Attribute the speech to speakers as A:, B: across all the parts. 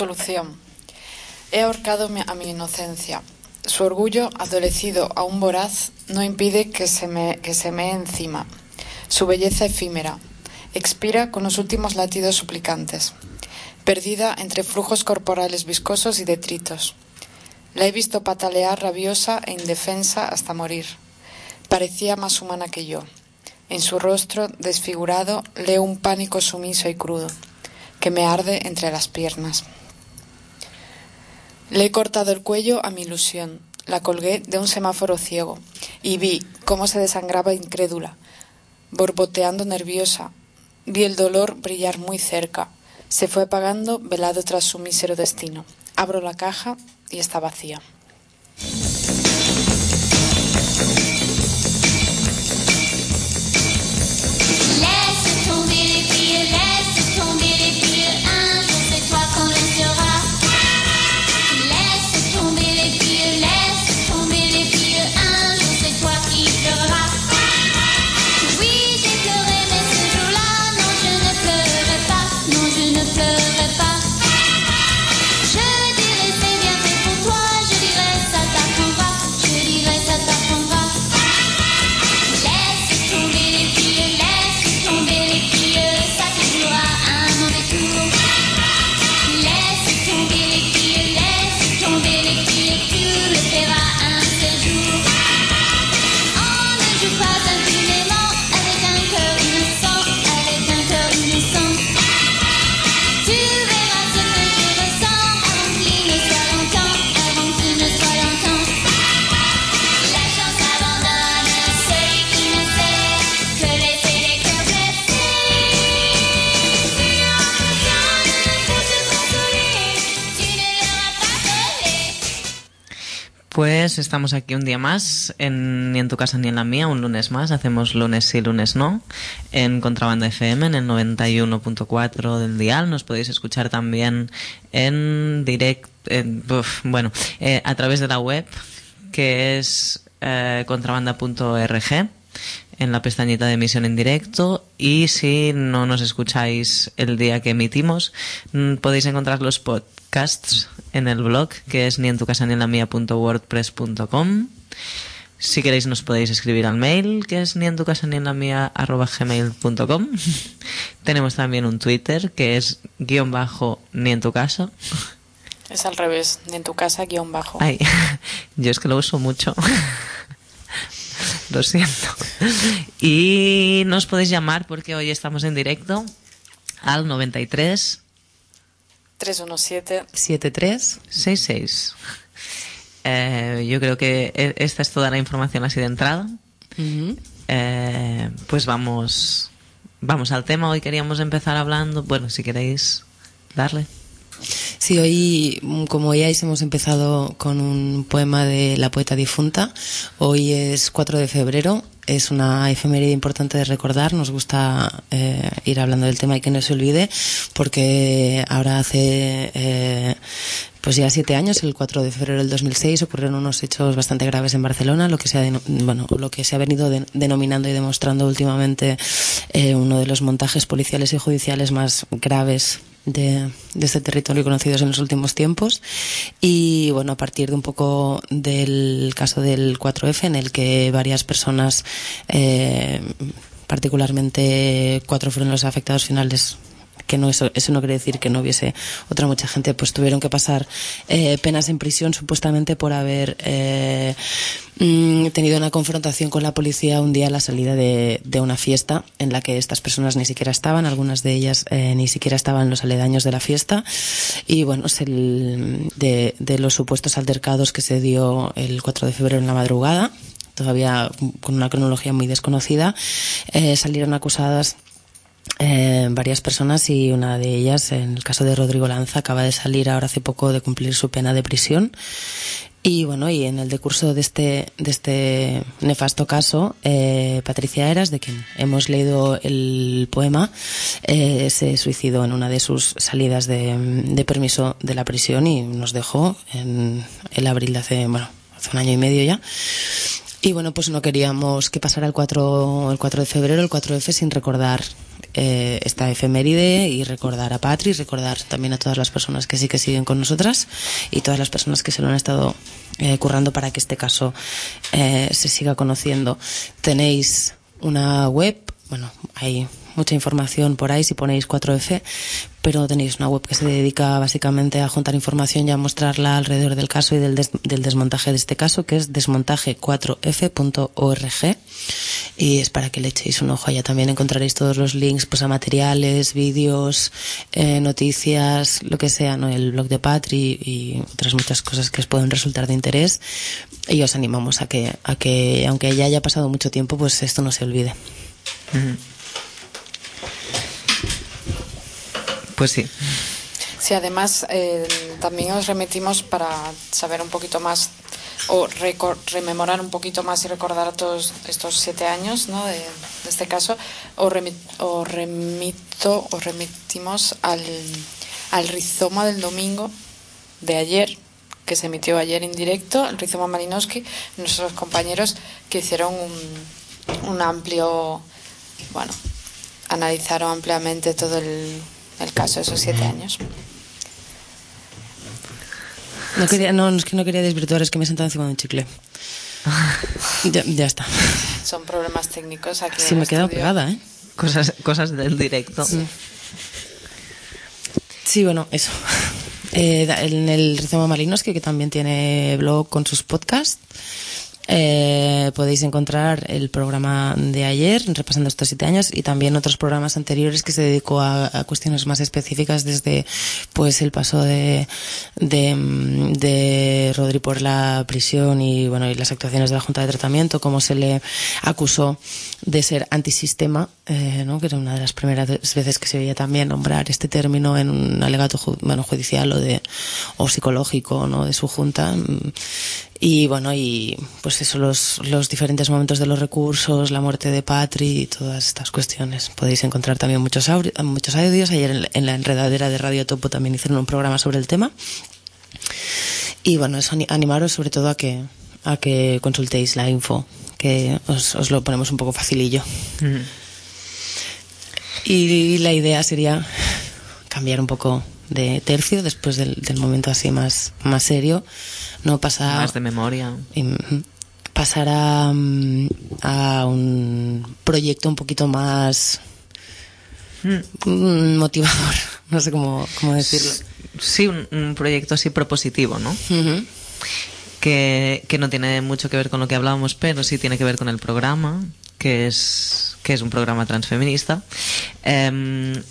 A: Solución. He ahorcado a mi inocencia. Su orgullo, adolecido aún voraz, no impide que se me, que se me encima. Su belleza efímera. Expira con los últimos latidos suplicantes. Perdida entre flujos corporales viscosos y detritos. La he visto patalear rabiosa e indefensa hasta morir. Parecía más humana que yo. En su rostro desfigurado leo un pánico sumiso y crudo, que me arde entre las piernas. Le he cortado el cuello a mi ilusión, la colgué de un semáforo ciego, y vi cómo se desangraba incrédula, borboteando nerviosa. Vi el dolor brillar muy cerca. Se fue apagando, velado tras su mísero destino. Abro la caja y está vacía.
B: Pues estamos aquí un día más, en, ni en tu casa ni en la mía, un lunes más. Hacemos lunes sí, lunes no, en Contrabanda FM, en el 91.4 del dial. Nos podéis escuchar también en direct, bueno, eh, a través de la web, que es eh, contrabanda.org en la pestañita de emisión en directo y si no nos escucháis el día que emitimos mm, podéis encontrar los podcasts en el blog que es ni en tu casa ni en la mía.wordpress.com si queréis nos podéis escribir al mail que es ni en tu casa ni en la mía arroba gmail.com tenemos también un twitter que es guion bajo ni en tu casa.
A: Es al revés, ni en tu casa guion bajo.
B: Ay, yo es que lo uso mucho Lo siento. Y nos podéis llamar porque hoy estamos en directo al 93
A: 317
B: 7366. Eh, yo creo que e, esta es toda la información así de entrada. Eh, pues vamos, vamos al tema. Hoy queríamos empezar hablando. Bueno, si queréis darle.
C: Sí, hoy, como veáis, hemos empezado con un poema de la poeta difunta. Hoy es 4 de febrero. Es una efeméride importante de recordar. Nos gusta eh, ir hablando del tema y que no se olvide, porque ahora hace eh, pues ya siete años, el 4 de febrero del 2006, ocurrieron unos hechos bastante graves en Barcelona, lo que se ha, bueno, lo que se ha venido denominando y demostrando últimamente eh, uno de los montajes policiales y judiciales más graves de, este territorio conocidos en los últimos tiempos. Y bueno, a partir de un poco del caso del 4F, en el que varias personas, eh, particularmente cuatro fueron los afectados finales que no eso, eso no quiere decir que no hubiese otra mucha gente, pues tuvieron que pasar eh, penas en prisión supuestamente por haber eh, mm, tenido una confrontación con la policía un día a la salida de, una fiesta en la que estas personas ni siquiera estaban, algunas de ellas eh, ni siquiera estaban en los aledaños de la fiesta. Y bueno, de los supuestos altercados que se dio el 4 de febrero en la madrugada todavía con una cronología muy desconocida, eh, salieron acusadas eh, varias personas y una de ellas, en el caso de Rodrigo Lanza, acaba de salir ahora hace poco de cumplir su pena de prisión. Y bueno, y en el decurso de este, de este nefasto caso, eh, Patricia Eras, de quien hemos leído el poema, eh, se suicidó en una de sus salidas de, de, permiso de la prisión y nos dejó en el abril de hace, bueno, hace un año y medio ya. Y bueno, pues no queríamos que pasara el 4, el 4 de febrero, el 4F, sin recordar eh, esta efeméride y recordar a Patri, recordar también a todas las personas que sí que siguen con nosotras y todas las personas que se lo han estado eh, currando para que este caso eh, se siga conociendo. Tenéis una web, bueno, hay mucha información por ahí si ponéis 4F, pero tenéis una web que se dedica básicamente a juntar información y a mostrarla alrededor del caso y del, del desmontaje de este caso, que es desmontaje4f.org. Y es para que le echéis un ojo. Allá también encontraréis todos los links pues, a materiales, vídeos, eh, noticias, lo que sea, ¿no? el blog de Patri y otras muchas cosas que os pueden resultar de interés. Y os animamos a que, a que aunque ya haya pasado mucho tiempo, pues esto no se olvide.
B: Pues sí.
A: Sí, además eh, también os remitimos para saber un poquito más o rememorar un poquito más y recordar todos estos siete años ¿no? de, este caso, o, o remito o remitimos al, al rizoma del domingo de ayer, que se emitió ayer en directo, el rizoma Malinowski, nuestros compañeros que hicieron un, un amplio, bueno, analizaron ampliamente todo el el caso de esos siete años.
C: No, quería, no, es que no quería desvirtuar, es que me he sentado encima de un chicle. ya, ya, está.
A: Son problemas técnicos aquí.
C: Sí, me he quedado pegada, ¿eh?
B: Cosas, cosas del directo.
C: Sí, sí bueno, eso. Eh, en el Rizoma Malinos, que, que también tiene blog con sus podcasts. Eh, podéis encontrar el programa de ayer, repasando estos siete años, y también otros programas anteriores que se dedicó a, cuestiones más específicas desde pues el paso de, de, de, Rodri por la prisión y bueno y las actuaciones de la Junta de Tratamiento, cómo se le acusó de ser antisistema, eh, ¿no? que era una de las primeras veces que se veía también nombrar este término en un alegato ju bueno, judicial o de o psicológico ¿no? de su junta y bueno, y pues eso, los, los diferentes momentos de los recursos, la muerte de Patri y todas estas cuestiones. Podéis encontrar también muchos, audios, muchos audios. Ayer en, en la enredadera de Radio Topo también hicieron un programa sobre el tema. Y bueno, eso animaros sobre todo a que, a que consultéis la info, que os, os lo ponemos un poco facilillo. Mm. Y la idea sería cambiar un poco de tercio después del, del momento así más, más serio no pasar
B: más de memoria.
C: pasar a, a, un proyecto un poquito más mm. motivador. No sé cómo, cómo decirlo.
B: Sí un, un, proyecto así propositivo no
C: uh -huh.
B: que, que no tiene mucho que ver con lo que hablábamos pero sí tiene que ver con el programa que es que es un programa transfeminista. Eh,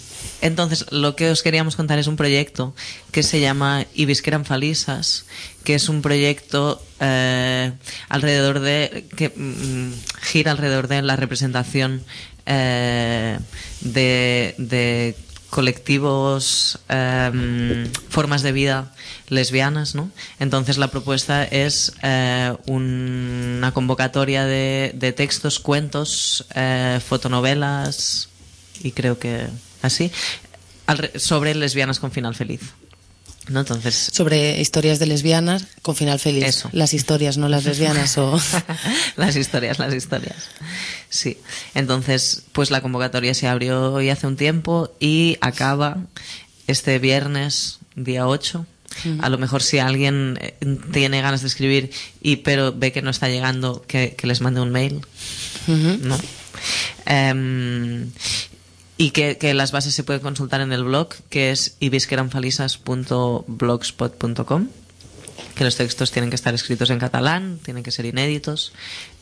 B: entonces, lo que os queríamos contar es un proyecto que se llama Ibisqueran Falisas, que es un proyecto eh, alrededor de que mm, gira alrededor de la representación eh, de, colectivos, eh, formas de vida lesbianas, ¿no? Entonces la propuesta es una convocatoria de, de textos, cuentos, fotonovelas y creo que así, sobre lesbianas con final feliz. ¿No? Entonces,
C: sobre historias de lesbianas con final feliz.
B: Eso.
C: Las historias, no las lesbianas o
B: las historias, las historias. Sí. Entonces, pues la convocatoria se abrió hoy hace un tiempo y acaba este viernes, día 8. Uh -huh. A lo mejor si alguien eh, tiene ganas de escribir y pero ve que no está llegando, que, que les mande un mail.
C: Uh -huh.
B: ¿No? Um, y que, que, las bases se pueden consultar en el blog que es ibisqueranfalisas.blogspot.com que los textos tienen que estar escritos en catalán, tienen que ser inéditos.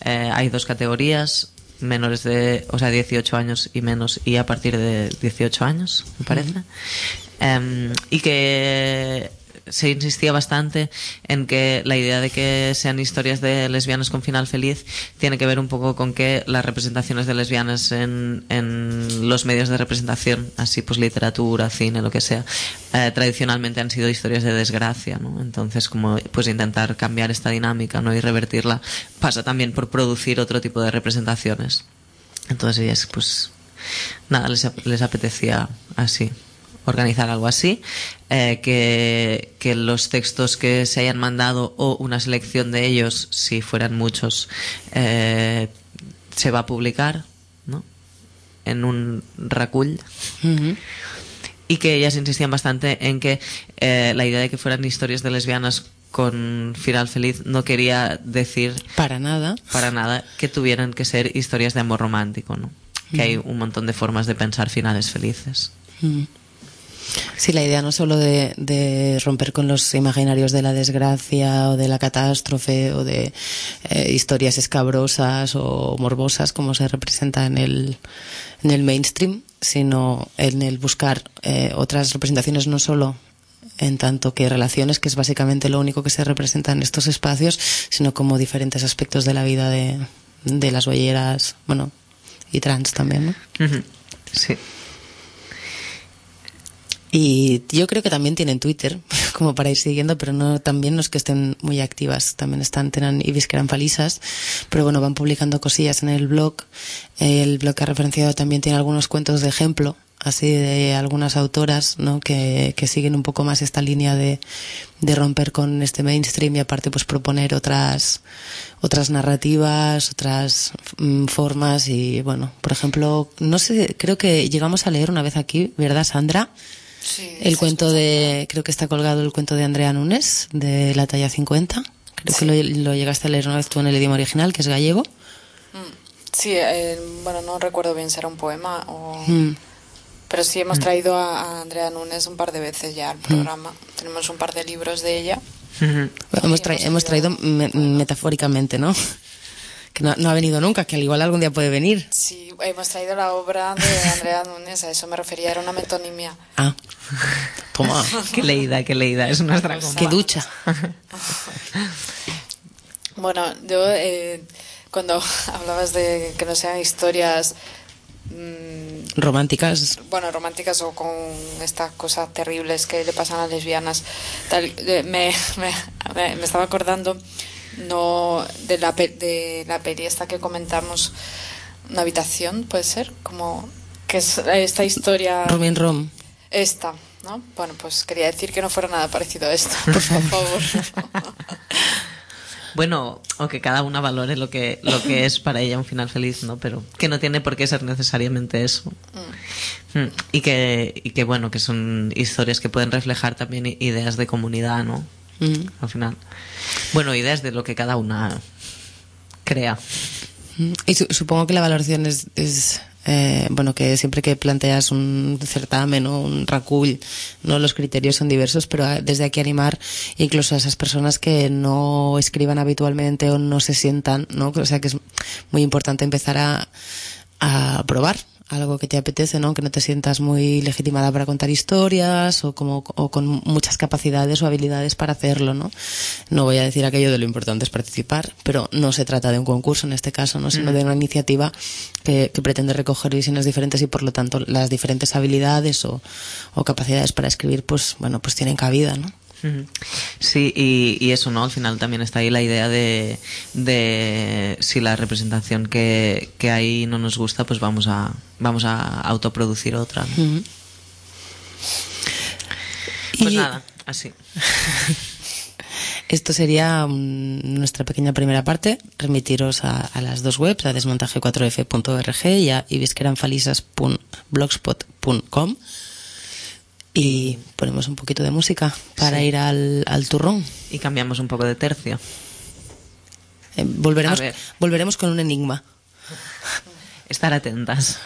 B: Eh, hay dos categorías, menores de, o sea, 18 años y menos, y a partir de 18 años, me parece. Uh -huh. um, y que se insistía bastante en que la idea de que sean historias de lesbianas con final feliz tiene que ver un poco con que las representaciones de lesbianas en, en los medios de representación, así pues literatura, cine, lo que sea, eh, tradicionalmente han sido historias de desgracia, ¿no? Entonces, como pues intentar cambiar esta dinámica, ¿no? Y revertirla pasa también por producir otro tipo de representaciones. Entonces, ellas, pues, nada, les, les apetecía así organizar algo así, eh, que, que, los textos que se hayan mandado o una selección de ellos, si fueran muchos, eh, se va a publicar ¿no? en un racull. Y que ellas insistían bastante en que eh, la idea de que fueran historias de lesbianas con final feliz no quería decir
C: para nada.
B: para nada que tuvieran que ser historias de amor romántico no que hay un montón de formas de pensar finales felices
C: Sí, la idea no solo de, romper con los imaginarios de la desgracia o de la catástrofe o de eh, historias escabrosas o morbosas como se representa en el, en el mainstream, sino en el buscar eh, otras representaciones no solo en tanto que relaciones, que es básicamente lo único que se representa en estos espacios, sino como diferentes aspectos de la vida de, de las bolleras, bueno, y trans también, ¿no?
B: Sí.
C: Y yo creo que también tienen Twitter, como para ir siguiendo, pero no también los que estén muy activas. También están, Ibis que eran falisas, pero bueno, van publicando cosillas en el blog. El blog que ha referenciado también tiene algunos cuentos de ejemplo, así de algunas autoras, ¿no? Que, que siguen un poco más esta línea de, de romper con este mainstream y aparte pues proponer otras, otras narrativas, otras mm, formas y bueno, por ejemplo, no sé, creo que llegamos a leer una vez aquí, ¿verdad, Sandra?
A: Sí,
C: el cuento de, creo que está colgado el cuento de Andrea Nunes, de la talla 50. Creo
A: Sí.
C: que lo, lo llegaste a leer una vez tú en el idioma original, que es gallego.
A: Sí, eh, bueno, no recuerdo bien si era un poema o...
C: Mm.
A: Pero sí hemos traído a, a Andrea Nunes un par de veces ya al programa. Tenemos un par de libros de ella.
C: Hemos, tra-
A: hemos
C: traído me- metafóricamente, ¿no? Que no, no ha venido nunca, que al igual algún día puede venir.
A: Sí, hemos traído la obra de Andrea Nunes, a eso me refería, era una metonimia.
C: Ah, toma,
B: Qué leída, qué leída. Es nuestra compa.
C: qué ducha.
A: Bueno, yo eh, cuando hablabas de que no sean historias, mm,
C: Románticas.
A: bueno, románticas o con estas cosas terribles que le pasan a las lesbianas, tal, eh, me, me, me- me estaba acordando no de la, pe- de la peli esta que comentamos, una habitación, puede ser, como que es esta historia...
C: Romin Rom.
A: Esta, ¿no? Bueno, pues quería decir que no fuera nada parecido a esto, por favor.
B: Bueno, o que cada una valore lo que, lo que es para ella un final feliz, ¿no? Pero que no tiene por qué ser necesariamente eso. Mm. Y que, y que bueno, que son historias que pueden reflejar también ideas de comunidad, ¿no?
C: Mm.
B: Al final. Bueno, ideas de lo que cada una crea.
C: Y su- supongo que la valoración es, es, eh, bueno, que siempre que planteas un certamen o un racull, no los criterios son diversos, pero ah, desde aquí animar incluso a esas personas que no escriban habitualmente o no se sientan, ¿no? O sea que es muy importante empezar a, a probar algo que te apetece, ¿no? Que no te sientas muy legitimada para contar historias o como o con muchas capacidades o habilidades para hacerlo, ¿no? No voy a decir aquello de lo importante es participar, pero no se trata de un concurso en este caso, ¿no? Sino de una iniciativa que, que pretende recoger visiones diferentes y por lo tanto las diferentes habilidades o, o capacidades para escribir, pues bueno, pues tienen cabida, ¿no?
B: Sí, y, y eso, ¿no? Al final también está ahí la idea de, de si la representación que, que hay no nos gusta, pues vamos a, vamos a autoproducir otra. Pues
C: Y-
B: nada, así.
C: Esto sería mm, nuestra pequeña primera parte. Remitiros a, a las dos webs, a desmontaje4f.org y a ibisqueranfalisas.blogspot.com. Y ponemos un poquito de música para
B: Sí.
C: ir al, al turrón.
B: Y cambiamos un poco de tercio.
C: Eh, volveremos, volveremos con un enigma.
B: Estar atentas.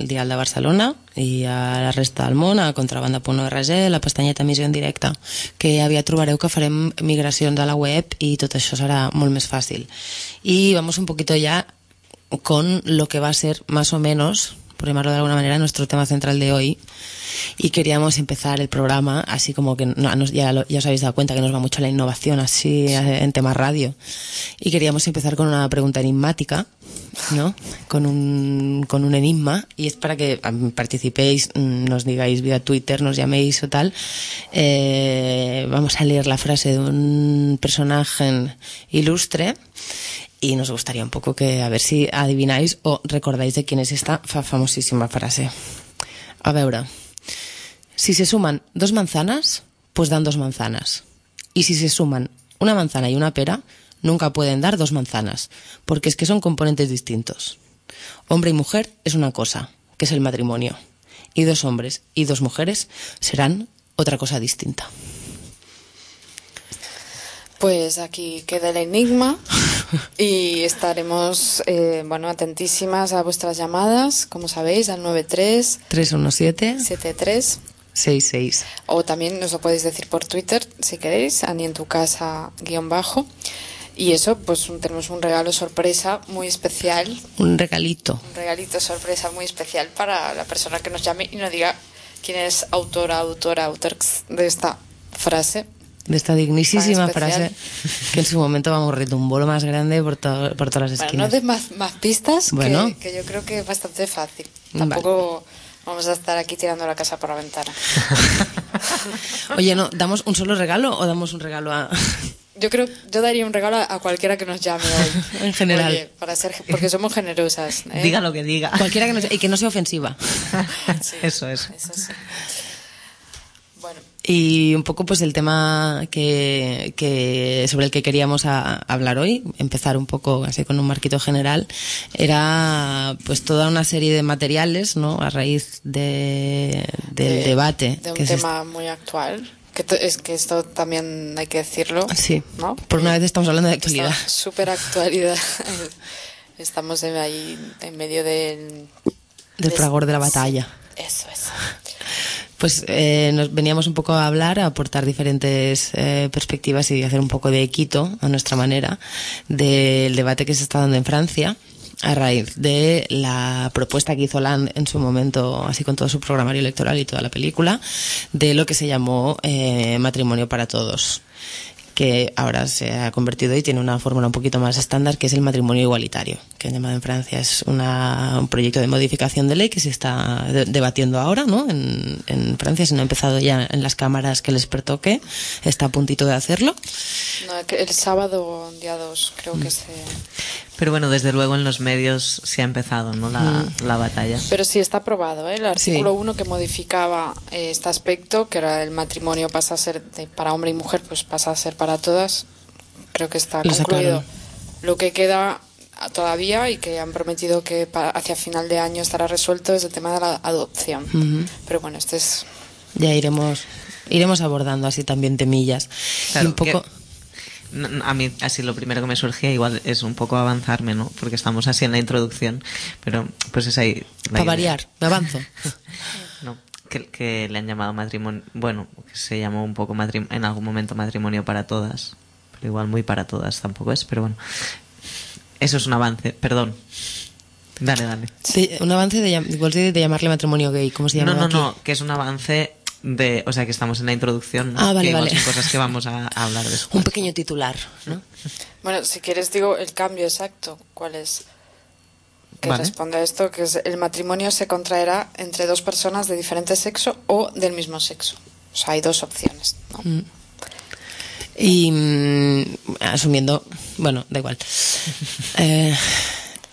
C: Dial de Barcelona, i a la resta del món, a contrabanda.org, la pestanyeta emissió en directe, que aviat trobareu que farem migracions a la web i tot això serà molt més fàcil. Y vamos un poquito ya con lo que va a ser más o menos, por llamarlo de alguna manera, nuestro tema central de hoy. Y queríamos empezar el programa así como que no, ya, lo- ya os habéis dado cuenta que nos va mucho la innovación así eh, en temas radio. Y queríamos empezar con una pregunta enigmática, ¿no? Con un, con un enigma. Y es para que am, participéis, mm, nos digáis vía Twitter, nos llaméis o tal. Eh, vamos a leer la frase de un personaje ilustre y nos gustaría un poco que a ver si adivináis o recordáis de quién es esta fa- famosísima frase. A veure, si se suman dos manzanas, pues dan dos manzanas. Y si se suman una manzana y una pera, nunca pueden dar dos manzanas, porque es que son componentes distintos. Hombre y mujer es una cosa, que es el matrimonio. Y dos hombres y dos mujeres serán otra cosa distinta.
A: Pues aquí queda el enigma y estaremos, eh, bueno, atentísimas a vuestras llamadas, como sabéis, al 93
C: 317
A: 73
C: 66.
A: o también nos lo podéis decir por Twitter si queréis, Ani en tu casa guion bajo. Y eso, pues un- tenemos un regalo sorpresa muy especial,
C: Un regalito.
A: un regalito sorpresa muy especial para la persona que nos llame y nos diga quién es autora, autora, autor de esta frase.
C: de esta
A: especial.
C: frase que en su momento vamos un bolo más grande por, to- por todas las
A: Bueno,
C: esquinas.
A: no de más, más pistas, que-
C: Bueno.
A: que, yo creo que es bastante fácil.
C: Vale.
A: Vamos a estar aquí tirando la casa por la ventana.
C: Oye, no, ¿damos un solo regalo o damos un regalo a...?
A: Yo creo, yo daría un regalo a, cualquiera que nos llame hoy.
C: En general.
A: Oye, para ser, porque somos generosas. ¿eh?
B: Diga lo que diga.
C: Cualquiera que no sea, y que no sea ofensiva.
A: Sí,
B: Eso es.
A: Eso sí.
C: Y un poco pues el tema que, que sobre el que queríamos a- hablar hoy, empezar un poco así con un marquito general, era pues toda una serie de materiales, ¿no? A raíz de, del
A: de-
C: debate.
A: De un
C: que
A: tema muy actual. Que es que esto también hay que decirlo.
C: Sí,
A: ¿no?
C: por una vez estamos hablando de actualidad.
A: Súper actualidad. Estamos en ahí en medio del...
C: Del fragor de la batalla.
A: Eso, eso.
C: Pues eh, nos veníamos un poco a hablar, a aportar diferentes eh, perspectivas y hacer un poco de quito, a nuestra manera, del debate que se está dando en Francia a raíz de la propuesta que hizo Hollande en su momento, así con todo su programario electoral y toda la película, de lo que se llamó eh, matrimonio para todos que ahora se ha convertido y tiene una fórmula un poquito más estándar, que es el matrimonio igualitario, que han llamado en Francia. Es una, un proyecto de modificación de ley que se está de- debatiendo ahora, ¿no? En, en Francia, si no ha empezado ya en las cámaras que les pertoque, está a puntito de hacerlo.
A: No, el sábado, día 2, creo que se...
B: Pero bueno, desde luego en los medios se ha empezado ¿no? la, la batalla.
A: Pero sí está aprobado, ¿eh? El artículo 1 que modificaba eh, este aspecto, que era el matrimonio pasa a ser de- para hombre y mujer, pues pasa a ser para todas. Creo que está
C: Lo
A: concluido.
C: sacaron.
A: Lo que queda todavía y que han prometido que hacia final de año estará resuelto es el tema de la adopción. Pero bueno, este es...
C: Ya iremos, iremos abordando así también temillas.
B: Claro,
C: y un poco...
B: que- a mí así lo primero que me surgía igual es un poco avanzarme, ¿no? Porque estamos así en la introducción, pero pues es ahí.
C: Para variar, me avanzo.
B: No, que, que le han llamado matrimonio, bueno, que se llamó un poco matrim- en algún momento matrimonio para todas, pero igual muy para todas tampoco es, pero bueno. Eso es un avance, perdón. Dale, dale.
C: De- un avance de, igual de, de llamarle matrimonio gay, ¿cómo se llama?
B: No, no,
C: aquí?
B: no, que es un avance de, o sea, que estamos en la introducción, ¿no?
C: Ah, vale,
B: que
C: vale.
B: son cosas que vamos a, a hablar después.
C: Un pequeño titular, ¿no?
A: Bueno, si quieres digo el cambio exacto. ¿Cuál es? Que
B: Vale.
A: responde a esto, que es el matrimonio se contraerá entre dos personas de diferente sexo o del mismo sexo. O sea, hay dos opciones. ¿no?
C: Y mm, asumiendo, bueno, da igual. Eh,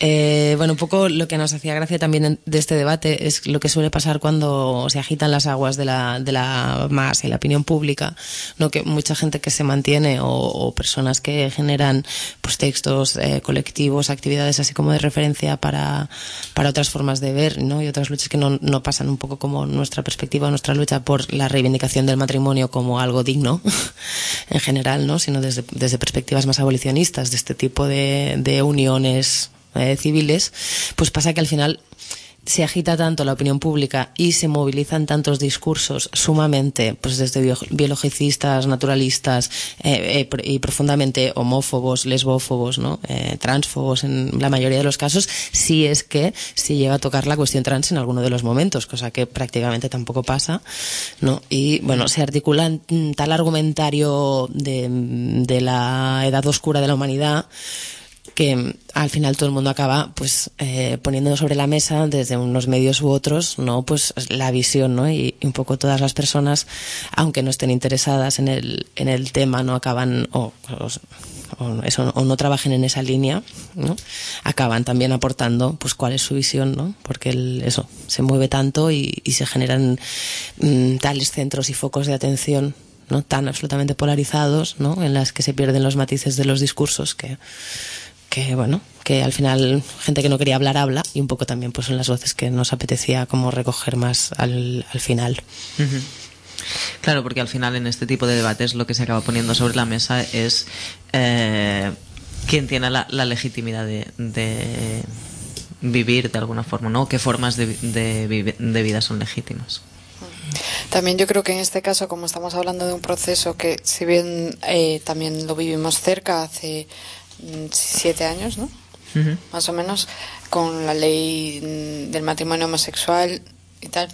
C: Eh, bueno, un poco lo que nos hacía gracia también de este debate es lo que suele pasar cuando se agitan las aguas de la, de la masa y la opinión pública, ¿no? que mucha gente que se mantiene o, personas que generan pues, textos eh, colectivos, actividades así como de referencia para, para otras formas de ver ¿no? y otras luchas que no, no pasan un poco como nuestra perspectiva, nuestra lucha por la reivindicación del matrimonio como algo digno en general, ¿no? sino desde, desde perspectivas más abolicionistas de este tipo de uniones eh, civiles, pues pasa que al final se agita tanto la opinión pública y se movilizan tantos discursos sumamente, pues desde bio- biologicistas, naturalistas eh, eh, y profundamente homófobos, lesbófobos, ¿no? Transfobos en la mayoría de los casos, si es que se llega a tocar la cuestión trans en alguno de los momentos, cosa que prácticamente tampoco pasa, ¿no? Y bueno, se articula tal argumentario de, de la edad oscura de la humanidad que al final todo el mundo acaba pues eh, poniendo sobre la mesa desde unos medios u otros no pues la visión no y, un poco todas las personas aunque no estén interesadas en el en el tema no acaban o, eso o no trabajen en esa línea no acaban también aportando pues cuál es su visión no porque el- eso se mueve tanto y, y se generan mm, tales centros y focos de atención no tan absolutamente polarizados no en las que se pierden los matices de los discursos que que bueno, que al final gente que no quería hablar habla y un poco también pues son las voces que nos apetecía como recoger más al, al final.
B: Claro, porque al final en este tipo de debates lo que se acaba poniendo sobre la mesa es eh, quién tiene la, la legitimidad de, de vivir de alguna forma, ¿no? ¿Qué formas de, de de vida son legítimas?
A: También yo creo que en este caso, como estamos hablando de un proceso que, si bien eh, también lo vivimos cerca hace siete años, ¿no? Más o menos, con la ley del matrimonio homosexual y tal.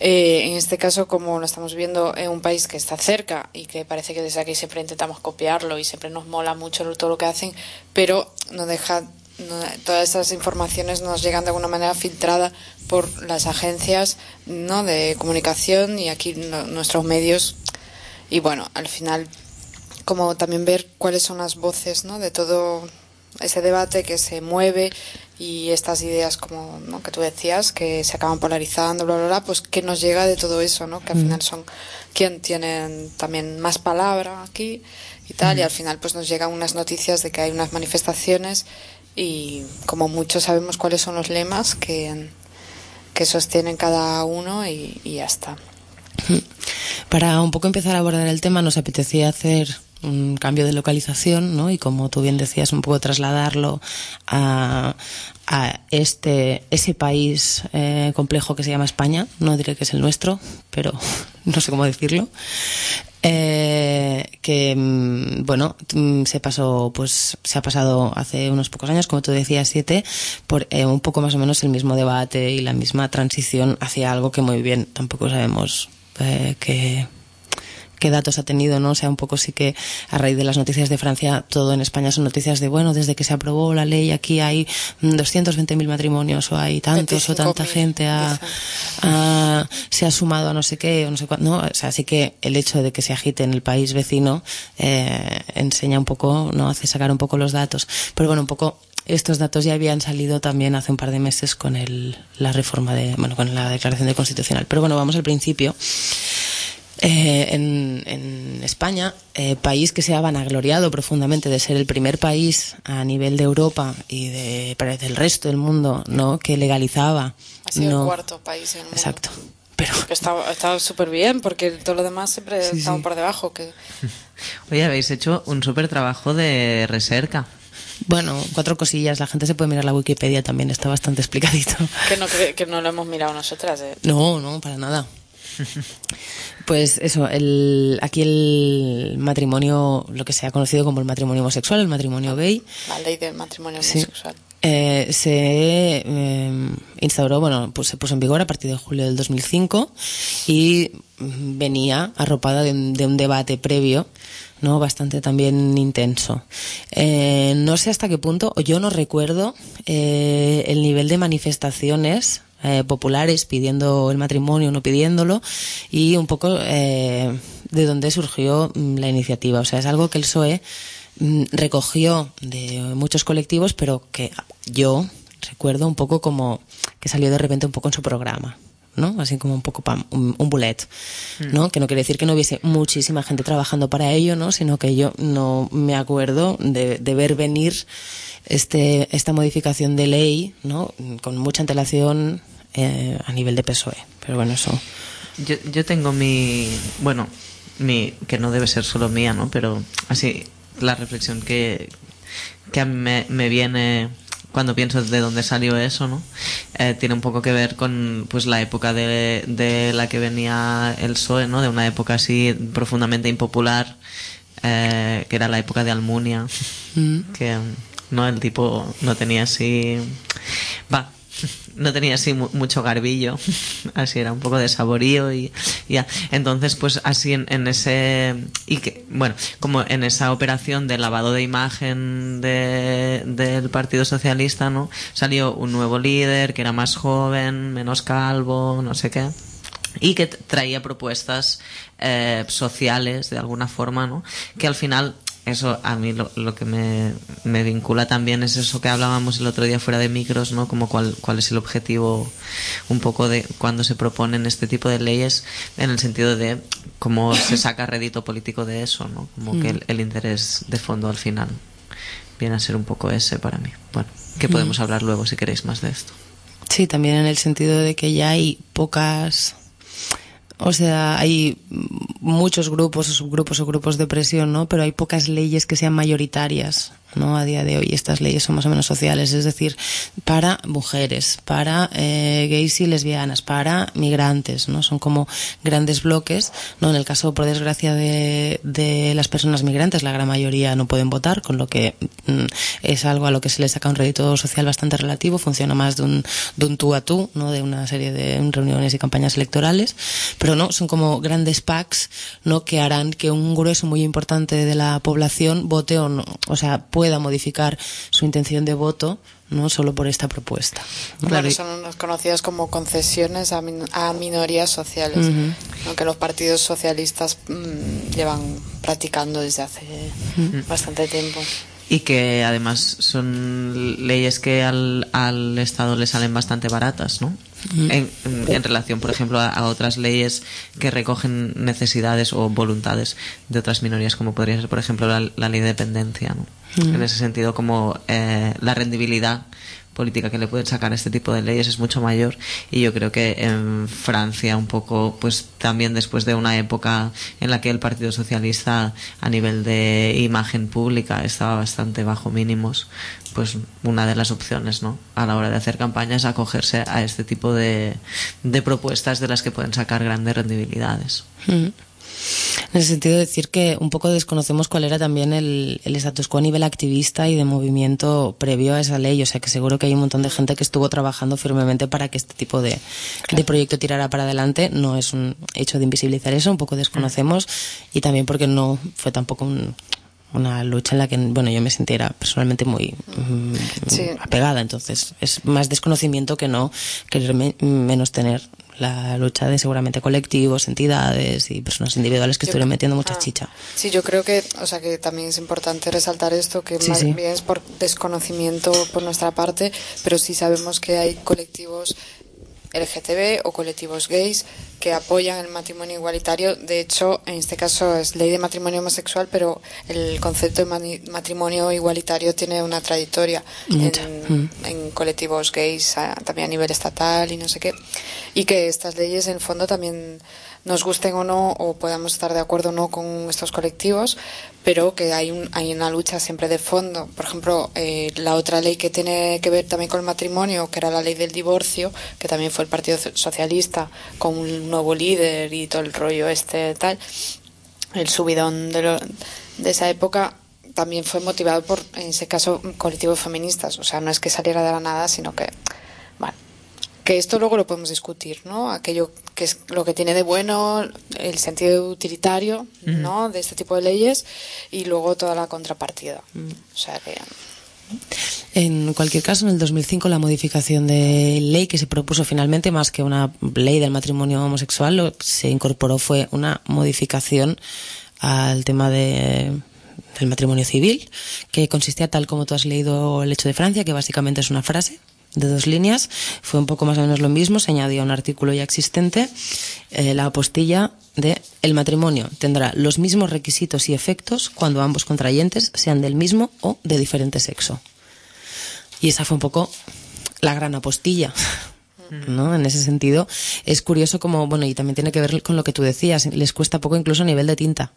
A: Eh, en este caso, como lo estamos viendo en un país que está cerca y que parece que desde aquí siempre intentamos copiarlo y siempre nos mola mucho todo lo que hacen, pero no deja no- todas esas informaciones nos llegan de alguna manera filtrada por las agencias no de comunicación y aquí no- nuestros medios y bueno al final como también ver cuáles son las voces ¿no? de todo ese debate que se mueve y estas ideas como ¿no? que tú decías que se acaban polarizando bla bla bla pues que nos llega de todo eso no que al final son quien tienen también más palabra aquí y tal y al final pues nos llegan unas noticias de que hay unas manifestaciones y como muchos sabemos cuáles son los lemas que que sostienen cada uno y, y ya está.
C: Para un poco empezar a abordar el tema nos apetecía hacer un cambio de localización, ¿no? Y como tú bien decías, un poco trasladarlo a, a este ese país eh, complejo que se llama España. No diré que es el nuestro, pero no sé cómo decirlo. Eh, que mm, bueno mm, se pasó pues se ha pasado hace unos pocos años como tú decías siete por eh, un poco más o menos el mismo debate y la misma transición hacia algo que muy bien tampoco sabemos eh, que qué datos ha tenido, ¿no? O sea, un poco sí que a raíz de las noticias de Francia, todo en España son noticias de, bueno, desde que se aprobó la ley aquí hay mm, 220.000 matrimonios o hay tantos o tanta
A: 25.000,
C: gente
A: dicen.
C: ha- se ha sumado a no sé qué o no sé cuánto, ¿no? O sea, sí que el hecho de que se agite en el país vecino eh, enseña un poco, ¿no? Hace sacar un poco los datos. Pero bueno, un poco estos datos ya habían salido también hace un par de meses con el, la reforma de, bueno, con la declaración de constitucional. Pero bueno, vamos al principio. Eh, en, en España, eh, país que se ha vanagloriado profundamente de ser el primer país a nivel de Europa y de, del resto del mundo, ¿no? Que legalizaba.
A: ha sido
C: no,
A: el cuarto país en el mundo.
C: Exacto. Pero
A: que estaba, estaba súper bien porque todo lo demás siempre
C: Sí, sí.
A: por debajo que
B: Oye, habéis hecho un súper trabajo de recerca.
C: bueno, cuatro cosillas. La gente se puede mirar la Wikipedia también, está bastante explicadito.
A: que no cre- que no lo hemos mirado nosotras eh.
C: No, no, para nada. Pues eso, el, aquí el matrimonio, lo que se ha conocido como el matrimonio homosexual, el matrimonio gay,
A: la ley del matrimonio
C: Sí.
A: homosexual
C: Eh, se eh, instauró, bueno, pues se puso en vigor a partir de julio del 2005 y venía arropada de, un- de un debate previo, ¿no? Bastante también intenso. Eh, no sé hasta qué punto, o yo no recuerdo eh, el nivel de manifestaciones eh, populares pidiendo el matrimonio, no pidiéndolo, y un poco eh, de dónde surgió mm, la iniciativa. O sea, es algo que el PSOE mm, recogió de muchos colectivos, pero que yo recuerdo un poco como que salió de repente un poco en su programa. ¿No? Así como un poco pam, un, un bullet, ¿no? Que no quiere decir que no hubiese muchísima gente trabajando para ello, ¿no? Sino que yo no me acuerdo de, de ver venir este, esta modificación de ley, ¿no? Con mucha antelación eh, a nivel de PSOE. Pero bueno, eso.
B: Yo, yo tengo mi. Bueno, mi. que no debe ser solo mía, ¿no? Pero así, la reflexión que, que a mí me, me viene cuando pienso de dónde salió eso, ¿no? Eh, tiene un poco que ver con pues la época de, de la que venía el PSOE, ¿no? De una época así profundamente impopular, eh, que era la época de Almunia, que no el tipo no tenía así, va, no tenía así mu- mucho garbillo, así era un poco de saborío y ya. Entonces, pues así en, ese y que bueno, como en esa operación de lavado de imagen de, del Partido Socialista, ¿no? Salió un nuevo líder que era más joven, menos calvo, no sé qué y que traía propuestas eh, sociales de alguna forma, ¿no? Que al final eso a mí lo, lo que me, me vincula también es eso que hablábamos el otro día fuera de micros, ¿no? Como cuál, cuál es el objetivo un poco de cuando se proponen este tipo de leyes en el sentido de cómo se saca rédito político de eso, ¿no? Como que el, el interés de fondo al final viene a ser un poco ese para mí. Bueno, que podemos hablar luego si queréis más de esto.
C: Sí, también en el sentido de que ya hay pocas. O sea, hay muchos grupos o subgrupos o grupos de presión, ¿no? Pero hay pocas leyes que sean mayoritarias, ¿no? A día de hoy estas leyes son más o menos sociales, es decir, para mujeres, para eh, gays y lesbianas, para migrantes, ¿no? Son como grandes bloques, ¿no? En el caso, por desgracia, de, de las personas migrantes, la gran mayoría no pueden votar, con lo que mm, es algo a lo que se le saca un rédito social bastante relativo, funciona más de un, de un tú a tú, ¿no? De una serie de reuniones y campañas electorales, pero no, son como grandes packs, ¿no? Que harán que un grueso muy importante de la población vote o no, o sea, pueda modificar su intención de voto, ¿no? Solo por esta propuesta.
A: Claro,
C: y-
A: son unas conocidas como concesiones a, min- a minorías sociales,
C: Ujú.
A: ¿no? que los partidos socialistas mm, llevan practicando desde hace bastante tiempo.
B: Y que además son leyes que al, al Estado le salen bastante baratas, ¿no? En, en- en relación, por ejemplo, a, a otras leyes que recogen necesidades o voluntades de otras minorías, como podría ser, por ejemplo, la, la ley de dependencia, ¿no? En ese sentido, como eh, la rendibilidad política que le pueden sacar a este tipo de leyes es mucho mayor. Y yo creo que en Francia un poco pues también después de una época en la que el Partido Socialista a nivel de imagen pública estaba bastante bajo mínimos pues una de las opciones no a la hora de hacer campaña es acogerse a este tipo de, de propuestas de las que pueden sacar grandes rendibilidades.
C: Mm. En el sentido de decir que un poco desconocemos cuál era también el, el status quo a nivel activista y de movimiento previo a esa ley. O sea que seguro que hay un montón de gente que estuvo trabajando firmemente para que este tipo de, de proyecto tirara para adelante. No es un hecho de invisibilizar eso, un poco desconocemos y también porque no fue tampoco un- una lucha en la que, bueno, yo me sintiera personalmente muy mm,
A: Sí.
C: apegada. Entonces es más desconocimiento que no querer me- menos tener la lucha de seguramente colectivos, entidades y personas individuales que
A: Yo-
C: estuvieron metiendo mucha
A: ah,
C: chicha.
A: Sí, yo creo que, o sea, que también es importante resaltar esto, que
C: Sí,
A: más
C: sí.
A: bien es por desconocimiento por nuestra parte, pero sí sabemos que hay colectivos LGTB o colectivos gays que apoyan el matrimonio igualitario. De hecho, en este caso es ley de matrimonio homosexual, pero el concepto de matrimonio igualitario tiene una trayectoria en, en colectivos gays también a nivel estatal y no sé qué. Y que estas leyes, en el fondo, también nos gusten o no, o podamos estar de acuerdo o no con estos colectivos, pero que hay, un, hay una lucha siempre de fondo. Por ejemplo, eh, la otra ley que tiene que ver también con el matrimonio, que era la ley del divorcio, que también fue el Partido Socialista, con un nuevo líder y todo el rollo este tal, el subidón de, de esa época también fue motivado por, en ese caso, colectivos feministas. O sea, no es que saliera de la nada, sino que, que esto luego lo podemos discutir, ¿no? Aquello que es lo que tiene de bueno, el sentido utilitario, ¿no? De este tipo de leyes y luego toda la contrapartida. O sea que
C: En cualquier caso, en el 2005 la modificación de ley que se propuso finalmente, más que una ley del matrimonio homosexual, lo que se incorporó fue una modificación al tema de, del matrimonio civil, que consistía tal como tú has leído el hecho de Francia, que básicamente es una frase de dos líneas. Fue un poco más o menos lo mismo, se añadía un artículo ya existente, eh, la apostilla de el matrimonio tendrá los mismos requisitos y efectos cuando ambos contrayentes sean del mismo o de diferente sexo. Y esa fue un poco la gran apostilla. ¿no? En ese sentido, es curioso como, bueno, y también tiene que ver con lo que tú decías, les cuesta poco incluso a nivel de tinta.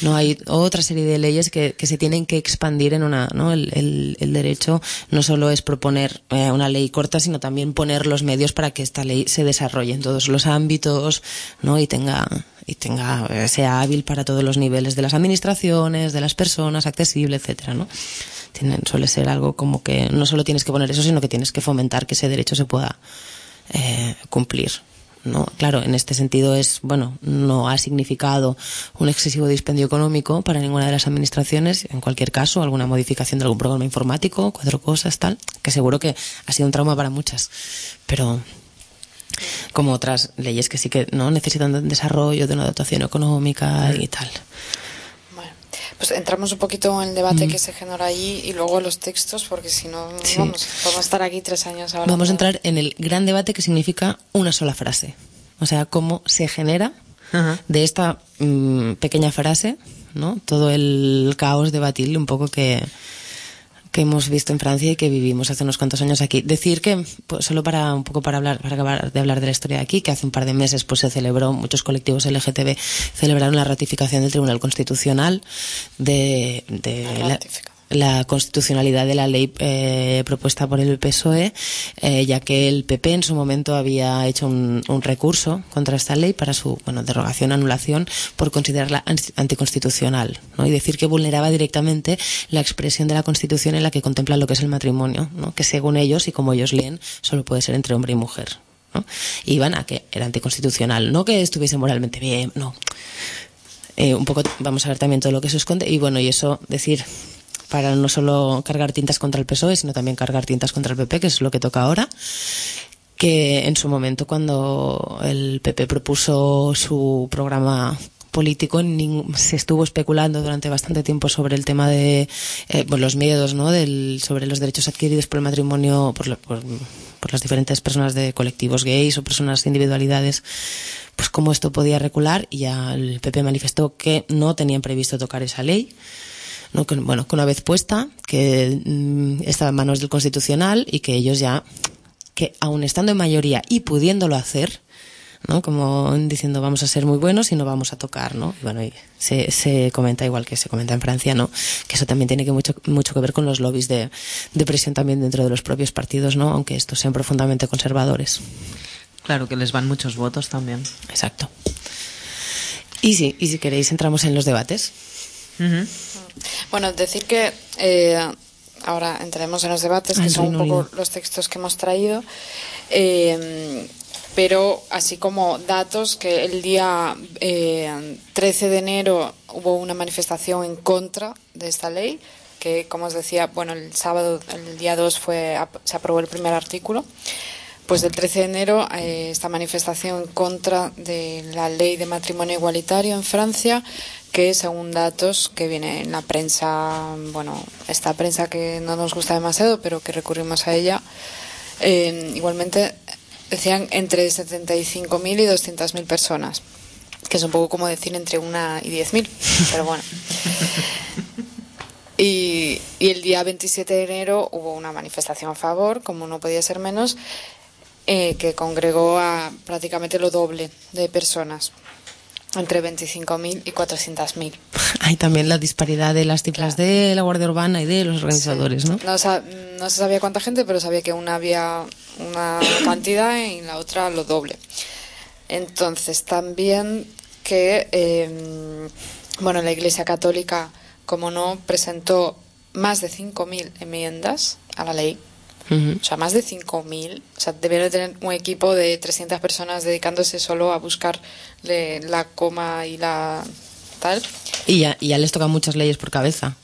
C: No hay otra serie de leyes que, que se tienen que expandir en una, ¿no? El, el, derecho no solo es proponer eh, una ley corta, sino también poner los medios para que esta ley se desarrolle en todos los ámbitos, ¿no? Y tenga, y tenga, eh, sea hábil para todos los niveles de las administraciones, de las personas, accesible, etcétera, ¿no? Tienen, suele ser algo como que no solo tienes que poner eso, sino que tienes que fomentar que ese derecho se pueda eh, cumplir. ¿no? Claro, en este sentido es, bueno, no ha significado un excesivo dispendio económico para ninguna de las administraciones, en cualquier caso, alguna modificación de algún programa informático, cuatro cosas, tal, que seguro que ha sido un trauma para muchas, pero como otras leyes que sí que no necesitan de un desarrollo, de una dotación económica y tal.
A: Pues entramos un poquito en el debate que se genera allí y luego los textos, porque si no,
C: Sí.
A: vamos, vamos a estar aquí tres años hablando.
C: Vamos a entrar en el gran debate que significa una sola frase. O sea, cómo se genera
B: Ajá.
C: de esta mm, pequeña frase, ¿no? Todo el caos debatir un poco que, que hemos visto en Francia y que vivimos hace unos cuantos años aquí. Decir que, pues, solo para un poco para hablar, para acabar de hablar de la historia de aquí, que hace un par de meses pues se celebró, muchos colectivos LGTB celebraron la ratificación del Tribunal Constitucional de, de
A: La.
C: La constitucionalidad de la ley eh, propuesta por el PSOE, eh, ya que el PP en su momento había hecho un, recurso contra esta ley para su bueno, derogación, anulación, por considerarla anti- anticonstitucional, ¿no? y decir que vulneraba directamente la expresión de la Constitución en la que contempla lo que es el matrimonio, ¿no? que según ellos y como ellos leen, solo puede ser entre hombre y mujer. ¿no? Iban a que era anticonstitucional, no que estuviese moralmente bien, no. Eh, un poco vamos a ver también todo lo que se esconde y bueno y eso decir para no solo cargar tintas contra el PSOE sino también cargar tintas contra el PP que es lo que toca ahora que en su momento cuando el PP propuso su programa político se estuvo especulando durante bastante tiempo sobre el tema de eh, los miedos no del sobre los derechos adquiridos por el matrimonio por, la- por, las diferentes personas de colectivos gays o personas individualidades pues cómo esto podía recular. Y ya el PP manifestó que no tenían previsto tocar esa ley ¿no? que, bueno, que una vez puesta, que mm, estaba en manos del Constitucional y que ellos ya, que aun estando en mayoría y pudiéndolo hacer, ¿no? Como diciendo vamos a ser muy buenos y no vamos a tocar, ¿no? Y bueno, y se, se comenta igual que se comenta en Francia, ¿no? Que eso también tiene que mucho, mucho que ver con los lobbies de, de presión también dentro de los propios partidos, ¿no? Aunque estos sean profundamente conservadores.
B: Claro que les van muchos votos también.
C: Exacto. Y sí, y si queréis entramos en los debates.
A: Bueno, decir que eh, ahora entraremos en los debates, que
C: Al
A: son un poco los textos que hemos traído, eh, pero así como datos que el día eh, 13 de enero hubo una manifestación en contra de esta ley, que como os decía, bueno, el sábado, el día 2 fue, se aprobó el primer artículo. Pues el 13 de enero eh, esta manifestación en contra de la ley de matrimonio igualitario en Francia, que según datos que viene en la prensa, bueno, esta prensa que no nos gusta demasiado, pero que recurrimos a ella, eh, igualmente decían entre 75.000 y 200.000 personas, que es un poco como decir entre una y 10.000, pero bueno. Y, y el día 27 de enero hubo una manifestación a favor, como no podía ser menos, eh, que congregó a prácticamente lo doble de personas, entre 25.000 y 400.000.
C: Hay también la disparidad de las cifras de la Guardia Urbana y de los organizadores, ¿no?
A: No, sa- no se sabía cuánta gente, pero sabía que una había una cantidad y la otra lo doble. Entonces, también que, eh, bueno, la Iglesia Católica, como no, presentó más de 5.000 enmiendas a la ley.
C: Ujú.
A: O sea, más de 5.000. O sea, debieron de tener un equipo de 300 personas dedicándose solo a buscar la coma y la tal.
C: Y ya, y ya les tocan muchas leyes por cabeza.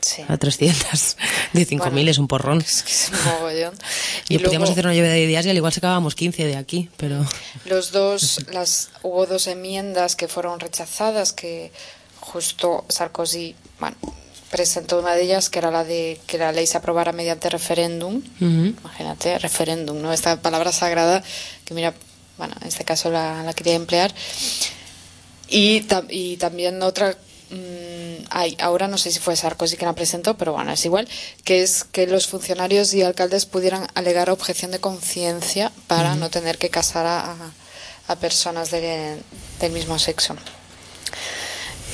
A: Sí.
C: A 300. De 5.000
A: Bueno.
C: es un porrón.
A: Es que es un mogollón.
C: Y, podríamos
A: luego-
C: hacer una lluvia de ideas y al igual sacábamos 15 de aquí, pero...
A: Los dos, las, hubo dos enmiendas que fueron rechazadas, que justo Sarkozy, bueno, presentó una de ellas, que era la de que la ley se aprobara mediante referéndum. Imagínate, referéndum, ¿no? Esta palabra sagrada que, mira, bueno, en este caso la, la quería emplear. Y, tam- y también otra, mm, hay, ahora no sé si fue Sarkozy quien la presentó, pero bueno, es igual, que es que los funcionarios y alcaldes pudieran alegar objeción de conciencia para no tener que casar a, a personas de- del mismo sexo.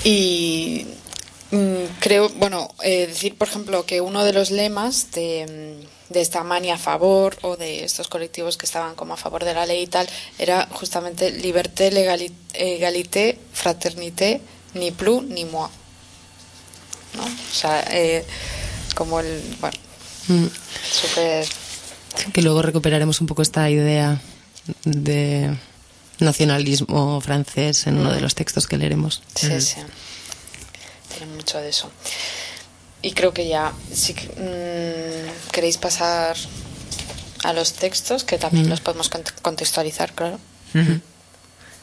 A: Y mm, creo, bueno, eh, decir, por ejemplo, que uno de los lemas de, mm, de esta mania a favor o de estos colectivos que estaban como a favor de la ley y tal era justamente liberté, legali- égalité, fraternité, ni plus ni moi. ¿No? O sea, eh, como el. Bueno,
C: Mm.
A: súper.
C: Que luego recuperaremos un poco esta idea de nacionalismo francés en uno de los textos que leeremos.
A: Sí, sí. Mucho de eso. Y creo que ya, si mm, queréis pasar a los textos, que también los podemos cont- contextualizar, claro.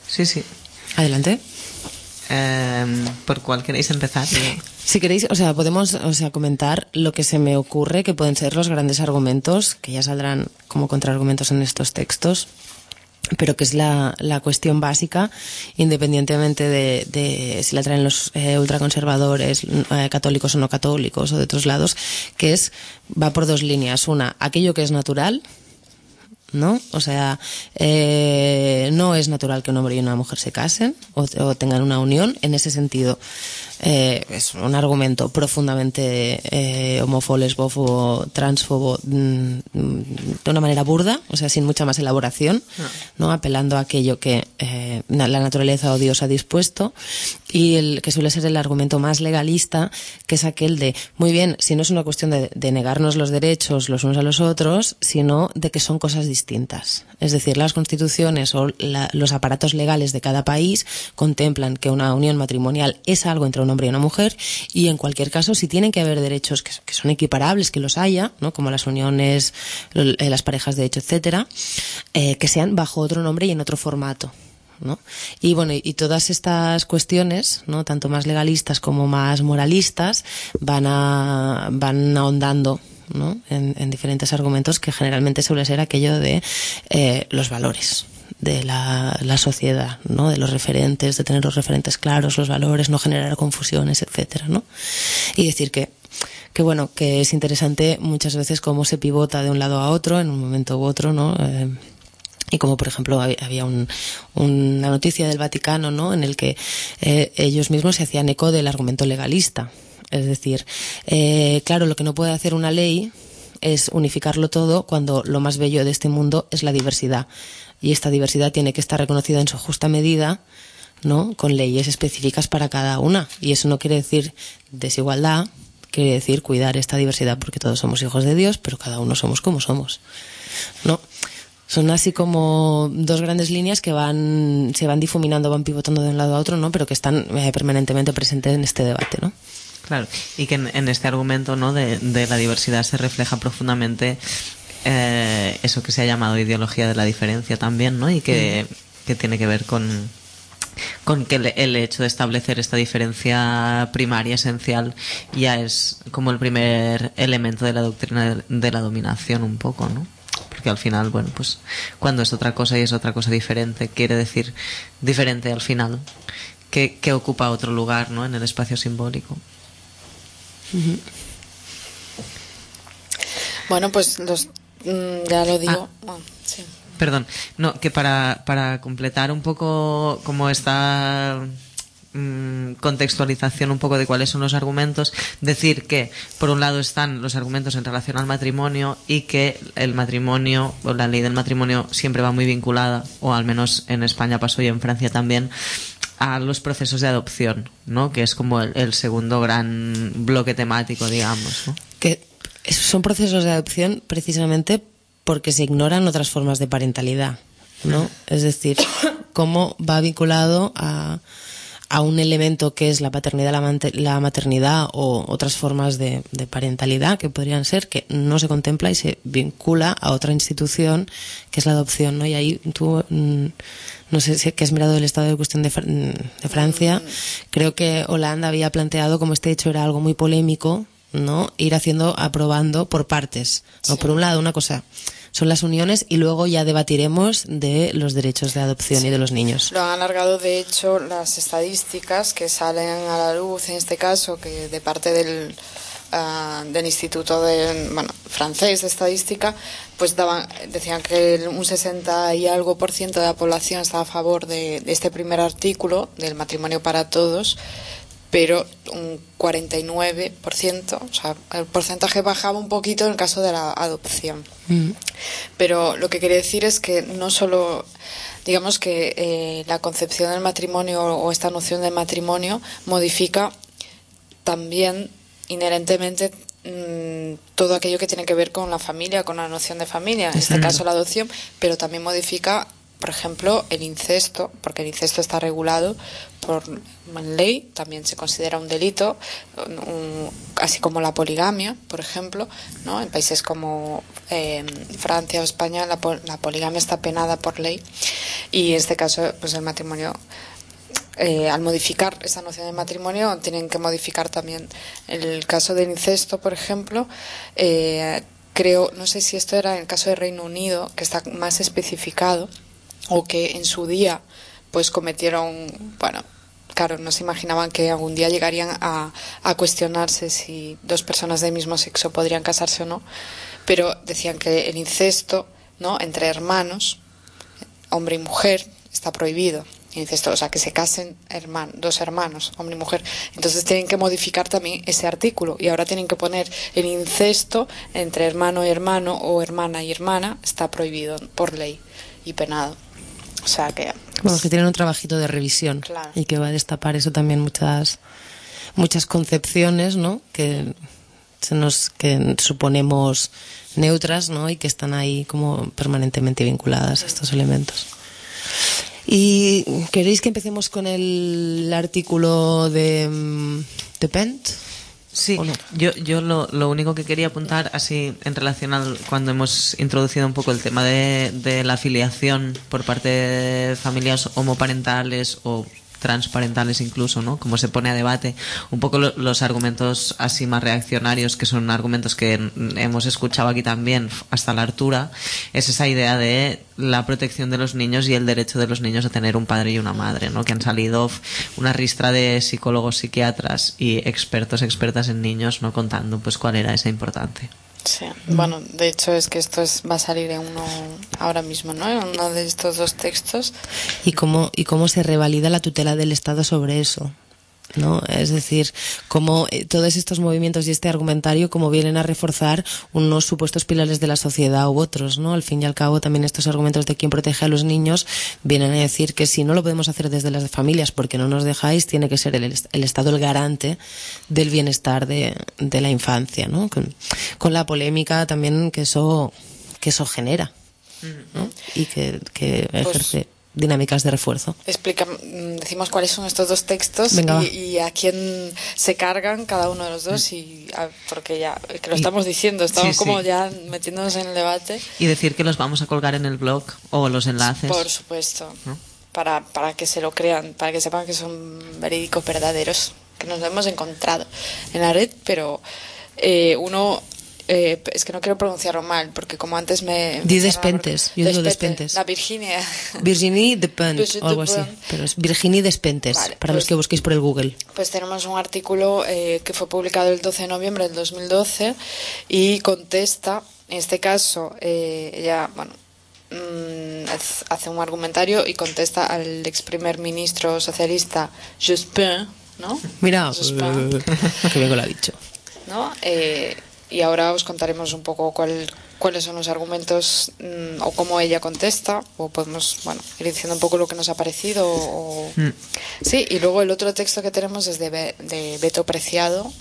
B: Sí, sí.
C: Adelante.
B: Em, ¿Por cuál queréis empezar?
C: Si queréis, o sea, podemos, o sea, comentar lo que se me ocurre que pueden ser los grandes argumentos, que ya saldrán como contraargumentos en estos textos, pero que es la, la cuestión básica, independientemente de, de si la traen los eh, ultraconservadores, eh, católicos o no católicos, o de otros lados, que es, va por dos líneas. Una, aquello que es natural, ¿no? O sea, eh, no es natural que un hombre y una mujer se casen o, o tengan una unión. En ese sentido, eh, es un argumento profundamente eh, homófobo, lesbófobo, transfobo, mm, mm, de una manera burda, o sea, sin mucha más elaboración, ¿no? Apelando a aquello que eh, la naturaleza o Dios ha dispuesto. Y el que suele ser el argumento más legalista, que es aquel de, muy bien, si no es una cuestión de, de negarnos los derechos los unos a los otros, sino de que son cosas distintas. Es decir, las constituciones o la- los aparatos legales de cada país contemplan que una unión matrimonial es algo entre un hombre y una mujer y en cualquier caso, si tienen que haber derechos que, son equiparables, que los haya, ¿no? como las uniones, eh, las parejas de hecho, etcétera, eh, que sean bajo otro nombre y en otro formato. ¿no? Y bueno, y todas estas cuestiones, ¿no? Tanto más legalistas como más moralistas, van a, van ahondando, ¿no? En, en diferentes argumentos que generalmente suele ser aquello de eh, los valores de la, sociedad, ¿no? De los referentes, de tener los referentes claros, los valores, no generar confusiones, etcétera, ¿no? Y decir que que bueno, que es interesante muchas veces cómo se pivota de un lado a otro en un momento u otro, ¿no? Eh, y como por ejemplo hab- había un- una noticia del Vaticano, ¿no? En el que eh, ellos mismos se hacían eco del argumento legalista. Es decir, eh, claro, lo que no puede hacer una ley es unificarlo todo cuando lo más bello de este mundo es la diversidad. Y esta diversidad tiene que estar reconocida en su justa medida, ¿no? Con leyes específicas para cada una. Y eso no quiere decir desigualdad, quiere decir cuidar esta diversidad porque todos somos hijos de Dios, pero cada uno somos como somos. ¿No? Son así como dos grandes líneas que van, se van difuminando, van pivotando de un lado a otro, ¿no? Pero que están eh, permanentemente presentes en este debate, ¿no?
B: Claro, y que en, este argumento ¿no? de la diversidad se refleja profundamente eh, eso que se ha llamado ideología de la diferencia también, ¿no? Y que, que tiene que ver con, con que el, el hecho de establecer esta diferencia primaria, esencial, ya es como el primer elemento de la doctrina de, de la dominación un poco, ¿no? Porque al final, bueno, pues cuando es otra cosa y es otra cosa diferente, quiere decir diferente al final, que, que ocupa otro lugar, ¿no? En el espacio simbólico.
A: Bueno, pues los, mm, ya lo digo. Ah, sí.
B: Perdón, no, que para, para completar un poco como esta mm, contextualización un poco de cuáles son los argumentos, decir que por un lado están los argumentos en relación al matrimonio y que el matrimonio o la ley del matrimonio siempre va muy vinculada, o al menos en España pasó y en Francia también, a los procesos de adopción, ¿no? Que es como el, el segundo gran bloque temático, digamos, ¿no?
C: Que es- son procesos de adopción precisamente porque se ignoran otras formas de parentalidad, ¿no? Es decir, cómo va vinculado a, a un elemento que es la paternidad, la, maternidad o otras formas de, parentalidad que podrían ser, que no se contempla y se vincula a otra institución que es la adopción, ¿no? Y ahí tú, mm, no sé si que has mirado el estado de cuestión de, de Francia, creo que Holanda había planteado como este hecho era algo muy polémico, ¿no? Ir haciendo, aprobando por partes, ¿no? Por un lado, una cosa son las uniones y luego ya debatiremos de los derechos de adopción y de los niños.
A: Lo han alargado, de hecho, las estadísticas que salen a la luz, en este caso, que de parte del, ah, del Instituto de, bueno, francés de Estadística, pues daban, decían que un 60 y algo por ciento de la población estaba a favor de, de este primer artículo, del matrimonio para todos, pero un 49%, o sea, el porcentaje bajaba un poquito en el caso de la adopción.
C: Mm.
A: Pero lo que quería decir es que no solo, digamos que eh, la concepción del matrimonio o esta noción de matrimonio modifica también inherentemente mm, todo aquello que tiene que ver con la familia, con la noción de familia, en este caso la adopción, pero también modifica, por ejemplo, el incesto, porque el incesto está regulado por ley, también se considera un delito, así como la poligamia, por ejemplo, ¿no? En países como eh, Francia o España la, la poligamia está penada por ley y en este caso, pues el matrimonio eh, al modificar esa noción de matrimonio tienen que modificar también el caso del incesto, por ejemplo. eh, creo, no sé si esto era en el caso de Reino Unido, que está más especificado, o que en su día pues cometieron, bueno, claro, no se imaginaban que algún día llegarían a, a cuestionarse si dos personas del mismo sexo podrían casarse o no, pero decían que el incesto, ¿no? entre hermanos, hombre y mujer está prohibido. Incesto, o sea, que se casen dos hermanos, hombre y mujer. Entonces tienen que modificar también ese artículo y ahora tienen que poner el incesto entre hermano y hermano o hermana y hermana está prohibido por ley y penado. O sea que
C: Bueno, que tienen un trabajito de revisión
A: Claro.
C: y que va a destapar eso también muchas muchas concepciones, ¿no? Que se nos que suponemos neutras, ¿no? Y que están ahí como permanentemente vinculadas a estos elementos. ¿Y queréis que empecemos con el artículo de, mm, de Pent?
B: Sí, yo, yo lo, lo único que quería apuntar, así en relación al cuando hemos introducido un poco el tema de, de la afiliación por parte de familias homoparentales o transparentales incluso, ¿no? Como se pone a debate, un poco lo- los argumentos así más reaccionarios, que son argumentos que hemos escuchado aquí también hasta la altura, es esa idea de la protección de los niños y el derecho de los niños a tener un padre y una madre, ¿no? Que han salido una ristra de psicólogos, psiquiatras y expertos, expertas en niños, ¿no? Contando pues cuál era esa importancia.
A: Sí, bueno, de hecho es que esto es, va a salir en uno ahora mismo, ¿no? En uno de estos dos textos.
C: y cómo y cómo se revalida la tutela del Estado sobre eso. ¿No? Es decir, cómo eh, todos estos movimientos y este argumentario como vienen a reforzar unos supuestos pilares de la sociedad u otros, ¿no? Al fin y al cabo también estos argumentos de quién protege a los niños vienen a decir que si no lo podemos hacer desde las familias porque no nos dejáis, tiene que ser el, el Estado el garante del bienestar de, de la infancia, ¿no? Con, con la polémica también que eso que eso genera, ¿no? Y que, que
A: Pues
C: ejerce dinámicas de refuerzo.
A: Explica, mm, decimos cuáles son estos dos textos
C: Venga,
A: y, y a quién se cargan cada uno de los dos y a- porque ya que lo estamos diciendo, estamos
B: Sí,
A: como
B: sí.
A: ya metiéndonos en el debate.
B: Y decir que los vamos a colgar en el blog o los enlaces.
A: Por supuesto.
B: ¿no?
A: Para, para que se lo crean, para que sepan que son verídicos verdaderos, que nos hemos encontrado en la red, pero eh, uno. Eh, es que no quiero pronunciarlo mal, porque como antes me.
C: Di Despentes, yo digo Despentes.
A: La Virginia.
C: Virginie Despentes o algo así.
A: Despentes.
C: Pero es Virginie Despentes,
A: Vale,
C: para los
A: pues-
C: que busquéis por el Google.
A: Pues tenemos un artículo eh, que fue publicado el 12 de noviembre del 2012 y contesta, en este caso, eh, ella, bueno, mm, haz- hace un argumentario y contesta al ex primer ministro socialista Jospin, ¿no?
C: Mira,
A: Jospin,
C: que bien lo ha dicho.
A: ¿no? Eh, y ahora os contaremos un poco cuál, cuáles son los argumentos mm, o cómo ella contesta, o podemos, bueno, ir diciendo un poco lo que nos ha parecido. O...
B: Mm.
A: Sí, y luego el otro texto que tenemos es de, Be- de Beto Preciado.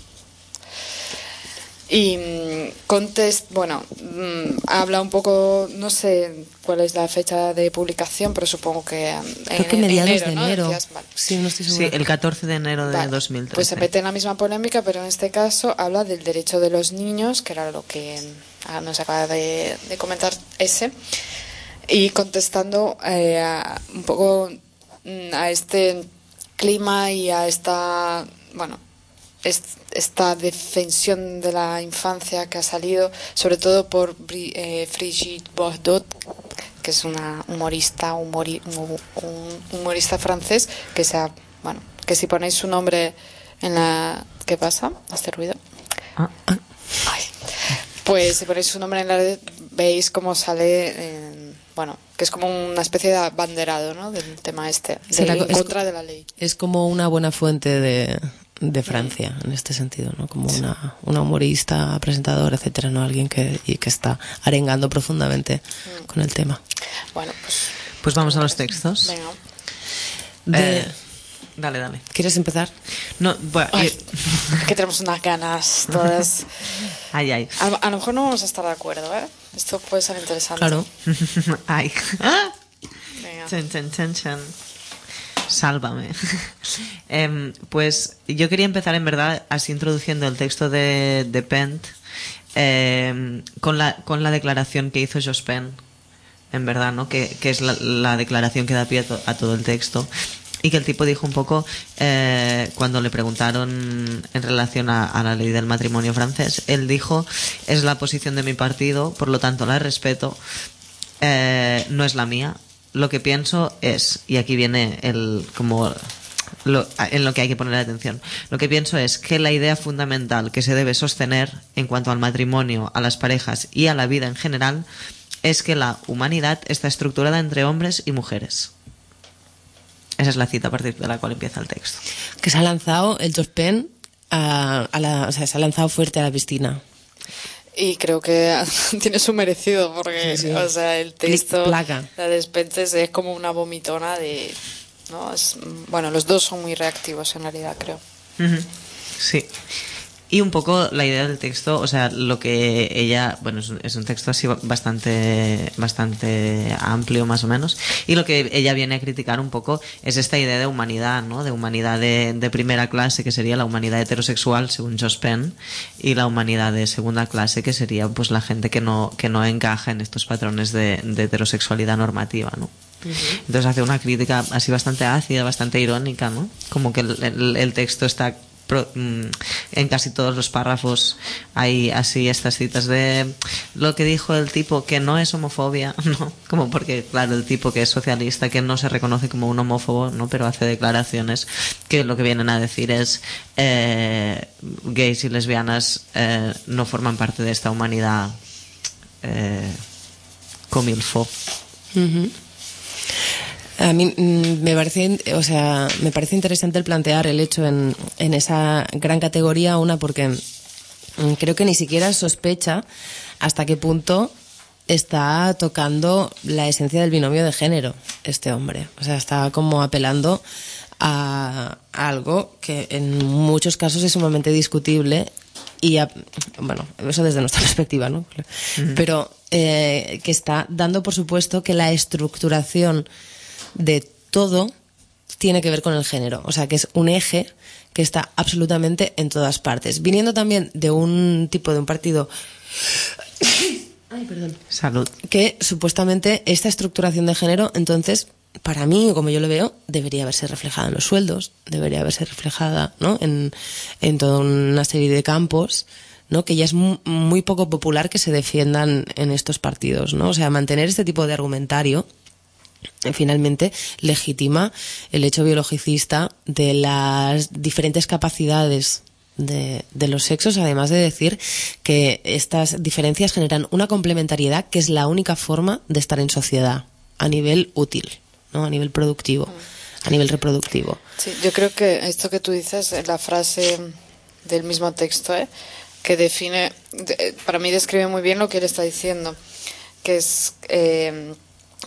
A: Y mm, Contest, bueno, mm, habla un poco, no sé cuál es la fecha de publicación, pero supongo que en,
C: Creo que
A: en
C: mediados
A: enero,
C: de
A: ¿no?
C: enero.
A: Decías, vale.
C: Sí, no estoy
B: Sí, el 14 de enero de
A: Vale,
B: 2013.
A: Pues se mete en la misma polémica, pero en este caso habla del derecho de los niños, que era lo que ah, nos acaba de, de comentar ese, y contestando eh, a- un poco mm, a este clima y a esta, bueno, esta defensión de la infancia que ha salido, sobre todo por eh, Brigitte Bardot, que es una humorista, humori- un humorista francés, que se ha- bueno, que si ponéis su nombre en la, ¿qué pasa? ¿Este ruido?
B: Ah,
A: Ay. Pues si ponéis su nombre en la red, veis cómo sale, en- bueno, que es como una especie de abanderado, ¿no? Del tema este, de, en contra de la ley.
C: Es como una buena fuente de, de Francia en este sentido, ¿no? Como una, una humorista, presentadora, etcétera, ¿no? Alguien que, y que está arengando profundamente con el tema.
A: Bueno, pues
B: Pues vamos a los textos.
A: venga.
C: De-
B: Eh, dale, dale.
C: ¿Quieres empezar?
B: No, bueno,
A: Ay,
B: eh,
A: que tenemos unas ganas todas.
B: ay, ay.
A: A, a lo mejor no vamos a estar de acuerdo, ¿eh? Esto puede ser interesante.
C: Claro.
B: ay.
A: Venga.
B: Chan, chan, chan, chan. Sálvame. Em, pues yo quería empezar en verdad así introduciendo el texto de, de Pent em, con, la, con la declaración que hizo Jospin, en verdad, ¿no? Que, que es la, la declaración que da pie a todo el texto. Y que el tipo dijo un poco, eh, cuando le preguntaron en relación a, a la ley del matrimonio francés, él dijo, es la posición de mi partido, por lo tanto la respeto, eh, no es la mía. Lo que pienso es, y aquí viene el como lo- en lo que hay que poner atención. Lo que pienso es que la idea fundamental que se debe sostener en cuanto al matrimonio, a las parejas y a la vida en general es que la humanidad está estructurada entre hombres y mujeres. Esa es la cita a partir de la cual empieza el texto.
C: Que se ha lanzado el Jospin a, a la, o sea, se ha lanzado fuerte a la piscina.
A: Y creo que tiene su merecido, porque,
C: Sí, sí.
A: o sea, el texto, la Despentes es como una vomitona de, ¿no? Es, bueno, los dos son muy reactivos en realidad, creo.
B: Sí. Y un poco la idea del texto, o sea, lo que ella, bueno, es un, es un texto así bastante, bastante amplio más o menos, y lo que ella viene a criticar un poco es esta idea de humanidad, ¿no? De humanidad de, de primera clase, que sería la humanidad heterosexual, según Jospin, y la humanidad de segunda clase, que sería pues la gente que no, que no encaja en estos patrones de, de heterosexualidad normativa, ¿no? Entonces hace una crítica así bastante ácida, bastante irónica, ¿no? Como que el, el- el texto está mm, en casi todos los párrafos hay así estas citas de lo que dijo el tipo que no es homofobia, ¿no? Como porque, claro, el tipo que es socialista, que no se reconoce como un homófobo, ¿no? Pero hace declaraciones que lo que vienen a decir es eh, gays y lesbianas eh, no forman parte de esta humanidad eh, comilfo.
C: Ujú. A mí mm, me parece, o sea, me parece interesante el plantear el hecho en, en esa gran categoría, una porque mm, creo que ni siquiera sospecha hasta qué punto está tocando la esencia del binomio de género este hombre. O sea, está como apelando a algo que en muchos casos es sumamente discutible y a- bueno, eso desde nuestra perspectiva, ¿no? Pero eh, que está dando por supuesto que la estructuración de todo tiene que ver con el género, o sea que es un eje que está absolutamente en todas partes. Viniendo también de un tipo de un partido Ay, perdón
B: Salud.
C: que supuestamente esta estructuración de género, entonces, para mí, como yo lo veo, debería haberse reflejada en los sueldos, debería haberse reflejada ¿no? en, en toda una serie de campos, ¿no? que ya es mu- muy poco popular que se defiendan en estos partidos. ¿no? O sea, mantener este tipo de argumentario finalmente legitima el hecho biologicista de las diferentes capacidades de, de los sexos, además de decir que estas diferencias generan una complementariedad que es la única forma de estar en sociedad a nivel útil, ¿no? a nivel productivo, a nivel reproductivo.
A: Sí, yo creo que esto que tú dices, la frase del mismo texto, ¿eh? que define, de- para mí describe muy bien lo que él está diciendo, que es eh,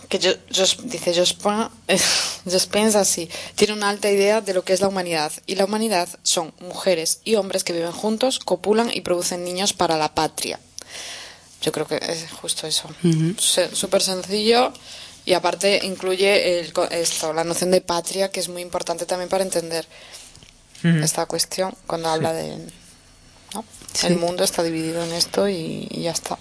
A: que yo, Jos- dice Jospin, así, tiene una alta idea de lo que es la humanidad. Y la humanidad son mujeres y hombres que viven juntos, copulan y producen niños para la patria. Yo creo que es justo eso. Súper sencillo y aparte incluye el, esto, la noción de patria, que es muy importante también para entender esta cuestión cuando habla de... ¿no?
C: Sí.
A: El mundo está dividido en esto y, y ya está.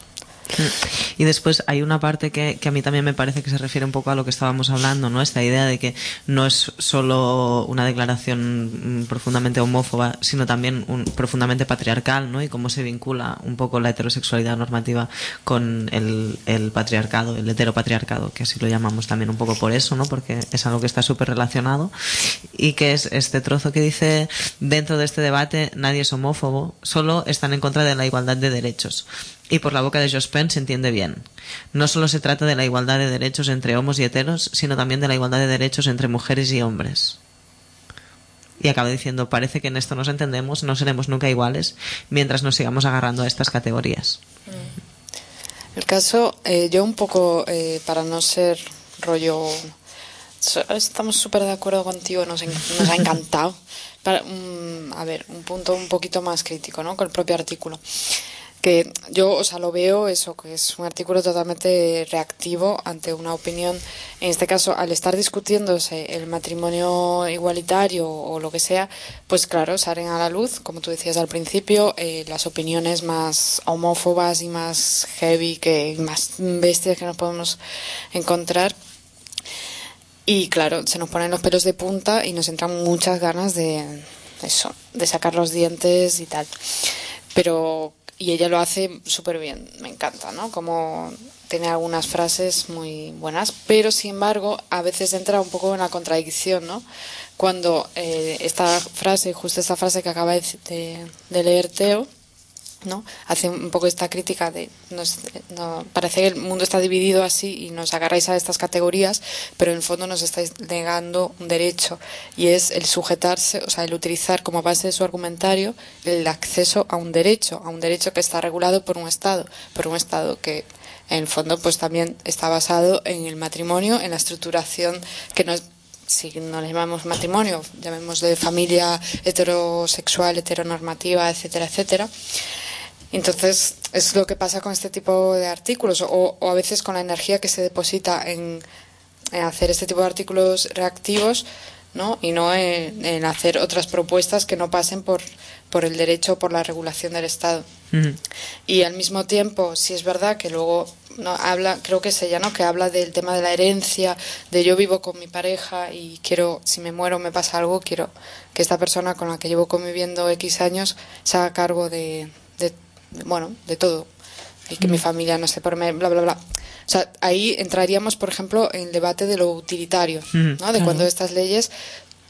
B: Y después hay una parte que, que a mí también me parece que se refiere un poco a lo que estábamos hablando, ¿no? Esta idea de que no es solo una declaración mm, profundamente homófoba, sino también un, profundamente patriarcal, ¿no? Y cómo se vincula un poco la heterosexualidad normativa con el, el patriarcado, el heteropatriarcado, que así lo llamamos también un poco por eso, ¿no? Porque es algo que está súper relacionado. Y que es este trozo que dice, dentro de este debate nadie es homófobo, solo están en contra de la igualdad de derechos. Y por la boca de Jospin se entiende bien. No solo se trata de la igualdad de derechos entre homos y heteros, sino también de la igualdad de derechos entre mujeres y hombres. Y acaba diciendo, parece que en esto nos entendemos, no seremos nunca iguales mientras nos sigamos agarrando a estas categorías.
A: El caso, eh, yo un poco, eh, para no ser rollo... Estamos súper de acuerdo contigo, nos, nos ha encantado. Para, mm, a ver, un punto un poquito más crítico, ¿no? Con el propio artículo. Yo, o sea, lo veo eso, que es un artículo totalmente reactivo ante una opinión. En este caso, al estar discutiéndose el matrimonio igualitario o lo que sea, pues claro, salen a la luz, como tú decías al principio, eh, las opiniones más homófobas y más heavy, que más bestias que nos podemos encontrar. Y claro, se nos ponen los pelos de punta y nos entran muchas ganas de eso, de sacar los dientes y tal. Pero, y ella lo hace súper bien, me encanta, ¿no? Como tiene algunas frases muy buenas, pero sin embargo, a veces entra un poco en la contradicción, ¿no? Cuando eh, esta frase, justo esta frase que acaba de, de- leer Teo, ¿no? Hace un poco esta crítica de nos, no, parece que el mundo está dividido así y nos agarráis a estas categorías, pero en el fondo nos estáis negando un derecho y es el sujetarse, o sea, el utilizar como base de su argumentario el acceso a un derecho, a un derecho que está regulado por un Estado, por un Estado que en el fondo pues también está basado en el matrimonio, en la estructuración que no es si no le llamamos matrimonio, llamémosle familia heterosexual, heteronormativa, etcétera, etcétera. Entonces, es lo que pasa con este tipo de artículos, o, o a veces con la energía que se deposita en, en hacer este tipo de artículos reactivos, ¿no? Y no en, en hacer otras propuestas que no pasen por, por el derecho o por la regulación del Estado. Y al mismo tiempo, sí es verdad que luego no habla, creo que es ella, ¿no? Que habla del tema de la herencia, de yo vivo con mi pareja y quiero, si me muero, me pasa algo, quiero que esta persona con la que llevo conviviendo X años se haga cargo de, de bueno, de todo. Y que mi familia no se por bla, bla, bla. O sea, ahí entraríamos, por ejemplo, en el debate de lo utilitario,
B: Ujú,
A: ¿no? De
C: claro.
A: cuando estas leyes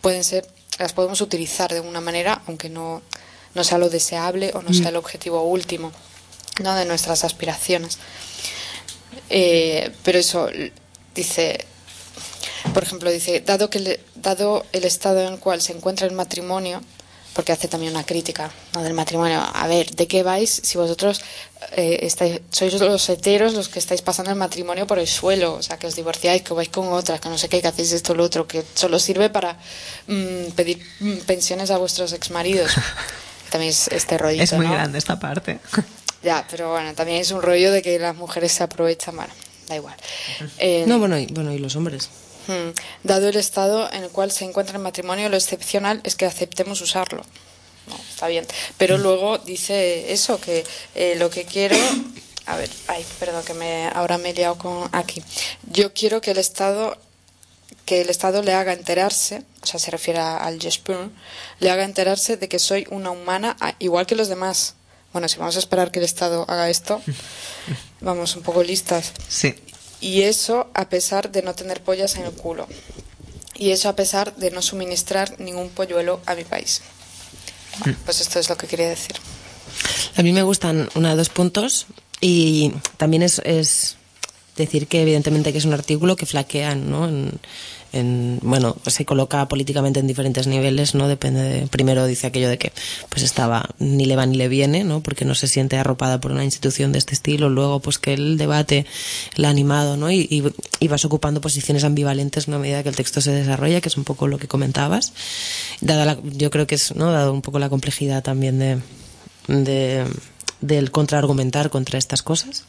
A: pueden ser, las podemos utilizar de una manera, aunque no, no sea lo deseable o no sea el objetivo último, ¿no? De nuestras aspiraciones. Eh, pero eso, dice, por ejemplo, dice, dado, que le- dado el estado en el cual se encuentra el matrimonio, porque hace también una crítica ¿no? del matrimonio, a ver, ¿de qué vais si vosotros eh, estáis, sois los heteros los que estáis pasando el matrimonio por el suelo? O sea, que os divorciáis, que vais con otra, que no sé qué, que hacéis esto o lo otro, que solo sirve para mm, pedir mm, pensiones a vuestros exmaridos. También es este rollito,
B: Es muy
A: ¿no?
B: grande esta parte.
A: Ya, pero bueno, también es un rollo de que las mujeres se aprovechan, bueno, da igual. Eh,
C: No, bueno, y, bueno, y los hombres.
A: Dado el estado en el cual se encuentra el matrimonio, lo excepcional es que aceptemos usarlo. No, está bien. Pero luego dice eso, que eh, lo que quiero... A ver, ay, perdón, que me, ahora me he liado con aquí. Yo quiero que el Estado que el Estado le haga enterarse, o sea, se refiere al Jespun, le haga enterarse de que soy una humana igual que los demás. Bueno, si vamos a esperar que el Estado haga esto, vamos un poco listas.
B: Sí.
A: Y eso a pesar de no tener pollas en el culo. Y eso a pesar de no suministrar ningún polluelo a mi país. Bueno, pues esto es lo que quería decir.
C: A mí me gustan una dos puntos y también es, es decir que evidentemente que es un artículo que flaquea ¿no? en, en, bueno, se coloca políticamente en diferentes niveles, ¿no? Depende de, primero dice aquello de que pues estaba ni le va ni le viene, ¿no? Porque no se siente arropada por una institución de este estilo, luego pues que el debate la ha animado, ¿no? Y vas ocupando posiciones ambivalentes ¿no? a medida que el texto se desarrolla, que es un poco lo que comentabas. Dada la, yo creo que es, ¿no? Dado un poco la complejidad también de, de del contraargumentar contra estas cosas.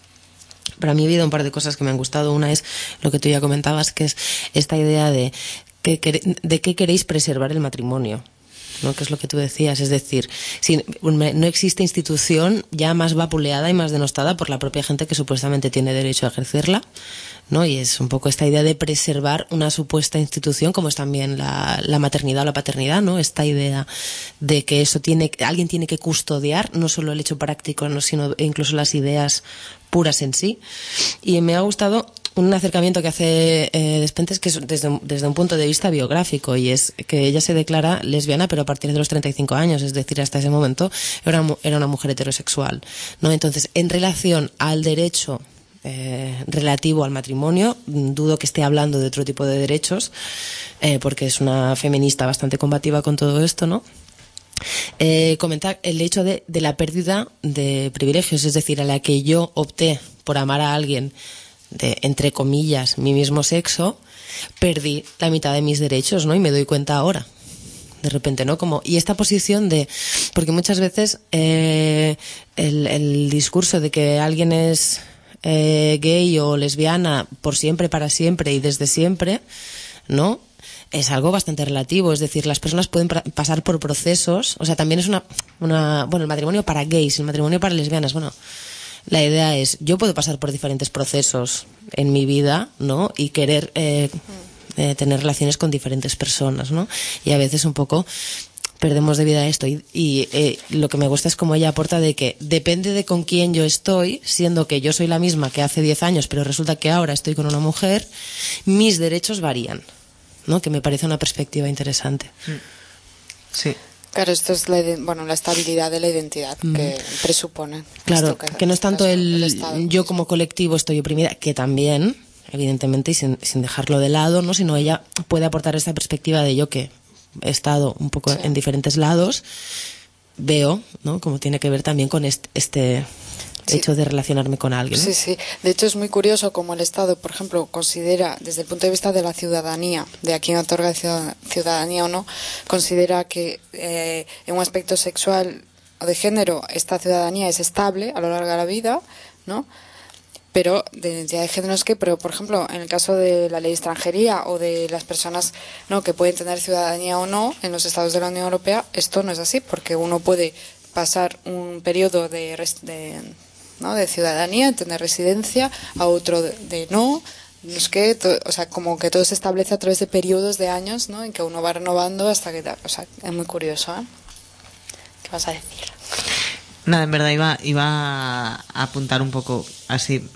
C: Para mí ha habido un par de cosas que me han gustado. Una es lo que tú ya comentabas, que es esta idea de, que, de qué queréis preservar el matrimonio. ¿no? que es lo que tú decías, es decir, si no existe institución ya más vapuleada y más denostada por la propia gente que supuestamente tiene derecho a ejercerla, ¿no? Y es un poco esta idea de preservar una supuesta institución, como es también la, la maternidad o la paternidad, ¿no? Esta idea de que eso tiene, alguien tiene que custodiar, no solo el hecho práctico, ¿no? sino incluso las ideas puras en sí. Y me ha gustado un acercamiento que hace eh, Despentes que es desde, desde, un punto de vista biográfico y es que ella se declara lesbiana pero a partir de los 35 años, es decir, hasta ese momento era, era una mujer heterosexual. ¿no? Entonces, en relación al derecho eh, relativo al matrimonio, dudo que esté hablando de otro tipo de derechos, eh, porque es una feminista bastante combativa con todo esto, ¿no? Eh, comentar el hecho de, la pérdida de privilegios, es decir, a la que yo opté por amar a alguien de, entre comillas, mi mismo sexo, perdí la mitad de mis derechos, ¿no? Y me doy cuenta ahora. De repente, ¿no? Como, y esta posición de, porque muchas veces eh, el, el discurso de que alguien es eh, gay o lesbiana por siempre, para siempre y desde siempre, ¿no? Es algo bastante relativo, es decir, las personas pueden pasar por procesos, o sea, también es una, una, bueno, el matrimonio para gays, el matrimonio para lesbianas, bueno, la idea es, yo puedo pasar por diferentes procesos en mi vida, ¿no? Y querer eh, eh, tener relaciones con diferentes personas, ¿no? Y a veces un poco perdemos de vida esto. Y, y eh, lo que me gusta es como ella aporta de que depende de con quién yo estoy, siendo que yo soy la misma que hace 10 años, pero resulta que ahora estoy con una mujer, mis derechos varían. ¿No? que me parece una perspectiva interesante.
B: Sí.
A: Claro, esto es la, bueno, la estabilidad de la identidad mm. que presupone.
C: Claro, que, que, no es tanto el, el yo como colectivo estoy oprimida, que también, evidentemente, y sin, sin, dejarlo de lado, ¿no? sino ella puede aportar esta perspectiva de yo que he estado un poco sí. en diferentes lados, veo, ¿no? como tiene que ver también con este, este sí. hecho de relacionarme con alguien. ¿no?
A: Sí, sí. De hecho, es muy curioso cómo el Estado, por ejemplo, considera, desde el punto de vista de la ciudadanía, de a quién otorga ciudadanía o no, considera que eh, en un aspecto sexual o de género esta ciudadanía es estable a lo largo de la vida, ¿no? pero de identidad de género es que, pero por ejemplo, en el caso de la ley de extranjería o de las personas no que pueden tener ciudadanía o no en los estados de la Unión Europea, esto no es así, porque uno puede pasar un periodo de, de ¿no? de ciudadanía, tener residencia, a otro de, de no. Es que, o sea, como que todo se establece a través de periodos de años, ¿no? En que uno va renovando hasta que, o sea, es muy curioso, ¿eh? ¿Qué vas a decir?
B: Nada, en verdad iba, iba a apuntar un poco así,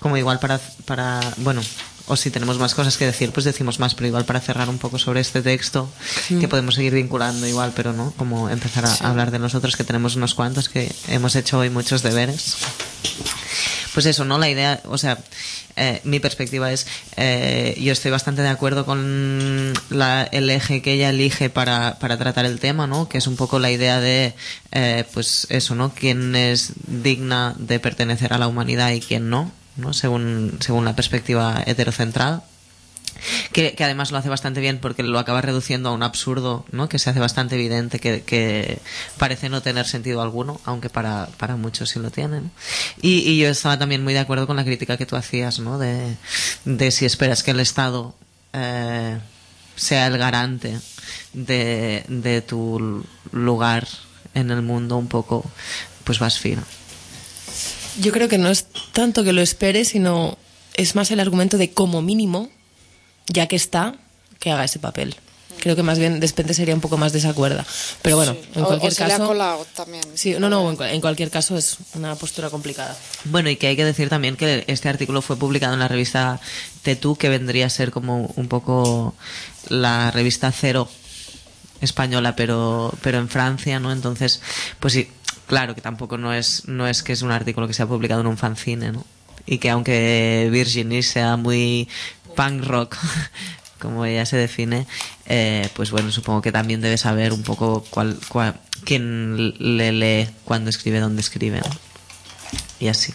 B: como igual para, para, bueno, o si tenemos más cosas que decir, pues decimos más, pero igual para cerrar un poco sobre este texto, que podemos seguir vinculando igual, pero no, como empezar a sí. hablar de nosotros, que tenemos unos cuantos que hemos hecho hoy muchos deberes. Pues eso, ¿no? La idea, o sea, eh, mi perspectiva es, eh, yo estoy bastante de acuerdo con la, el eje que ella elige para, para tratar el tema, ¿no? Que es un poco la idea de, eh, pues eso, ¿no? Quién es digna de pertenecer a la humanidad y quién no, ¿no? Según, según la perspectiva heterocentrada. Que, además lo hace bastante bien porque lo acaba reduciendo a un absurdo, ¿no? Que se hace bastante evidente, que, parece no tener sentido alguno, aunque para, para muchos sí lo tienen. Y, y, yo estaba también muy de acuerdo con la crítica que tú hacías, ¿no? De, de si esperas que el Estado eh, sea el garante de, de tu lugar en el mundo un poco, pues vas fino.
C: Yo creo que no es tanto que lo esperes, sino es más el argumento de como mínimo ya que está, que haga ese papel. Creo que más bien Despente sería un poco más desacuerda. Pero bueno,
A: sí.
C: en cualquier
A: o, o se
C: caso.
A: Le ha colado también.
C: Sí, no, no, en, en, cualquier caso es una postura complicada.
B: Bueno, y que hay que decir también que este artículo fue publicado en la revista Tetú, que vendría a ser como un poco la revista cero española, pero, pero en Francia, ¿no? Entonces, pues sí, claro que tampoco no es, no es que es un artículo que se ha publicado en un fanzine, ¿no? y que aunque Virginie sea muy punk rock, como ella se define, eh, pues bueno, supongo que también debe saber un poco cuál, cuál- quién le lee cuando escribe, dónde escribe. Y así.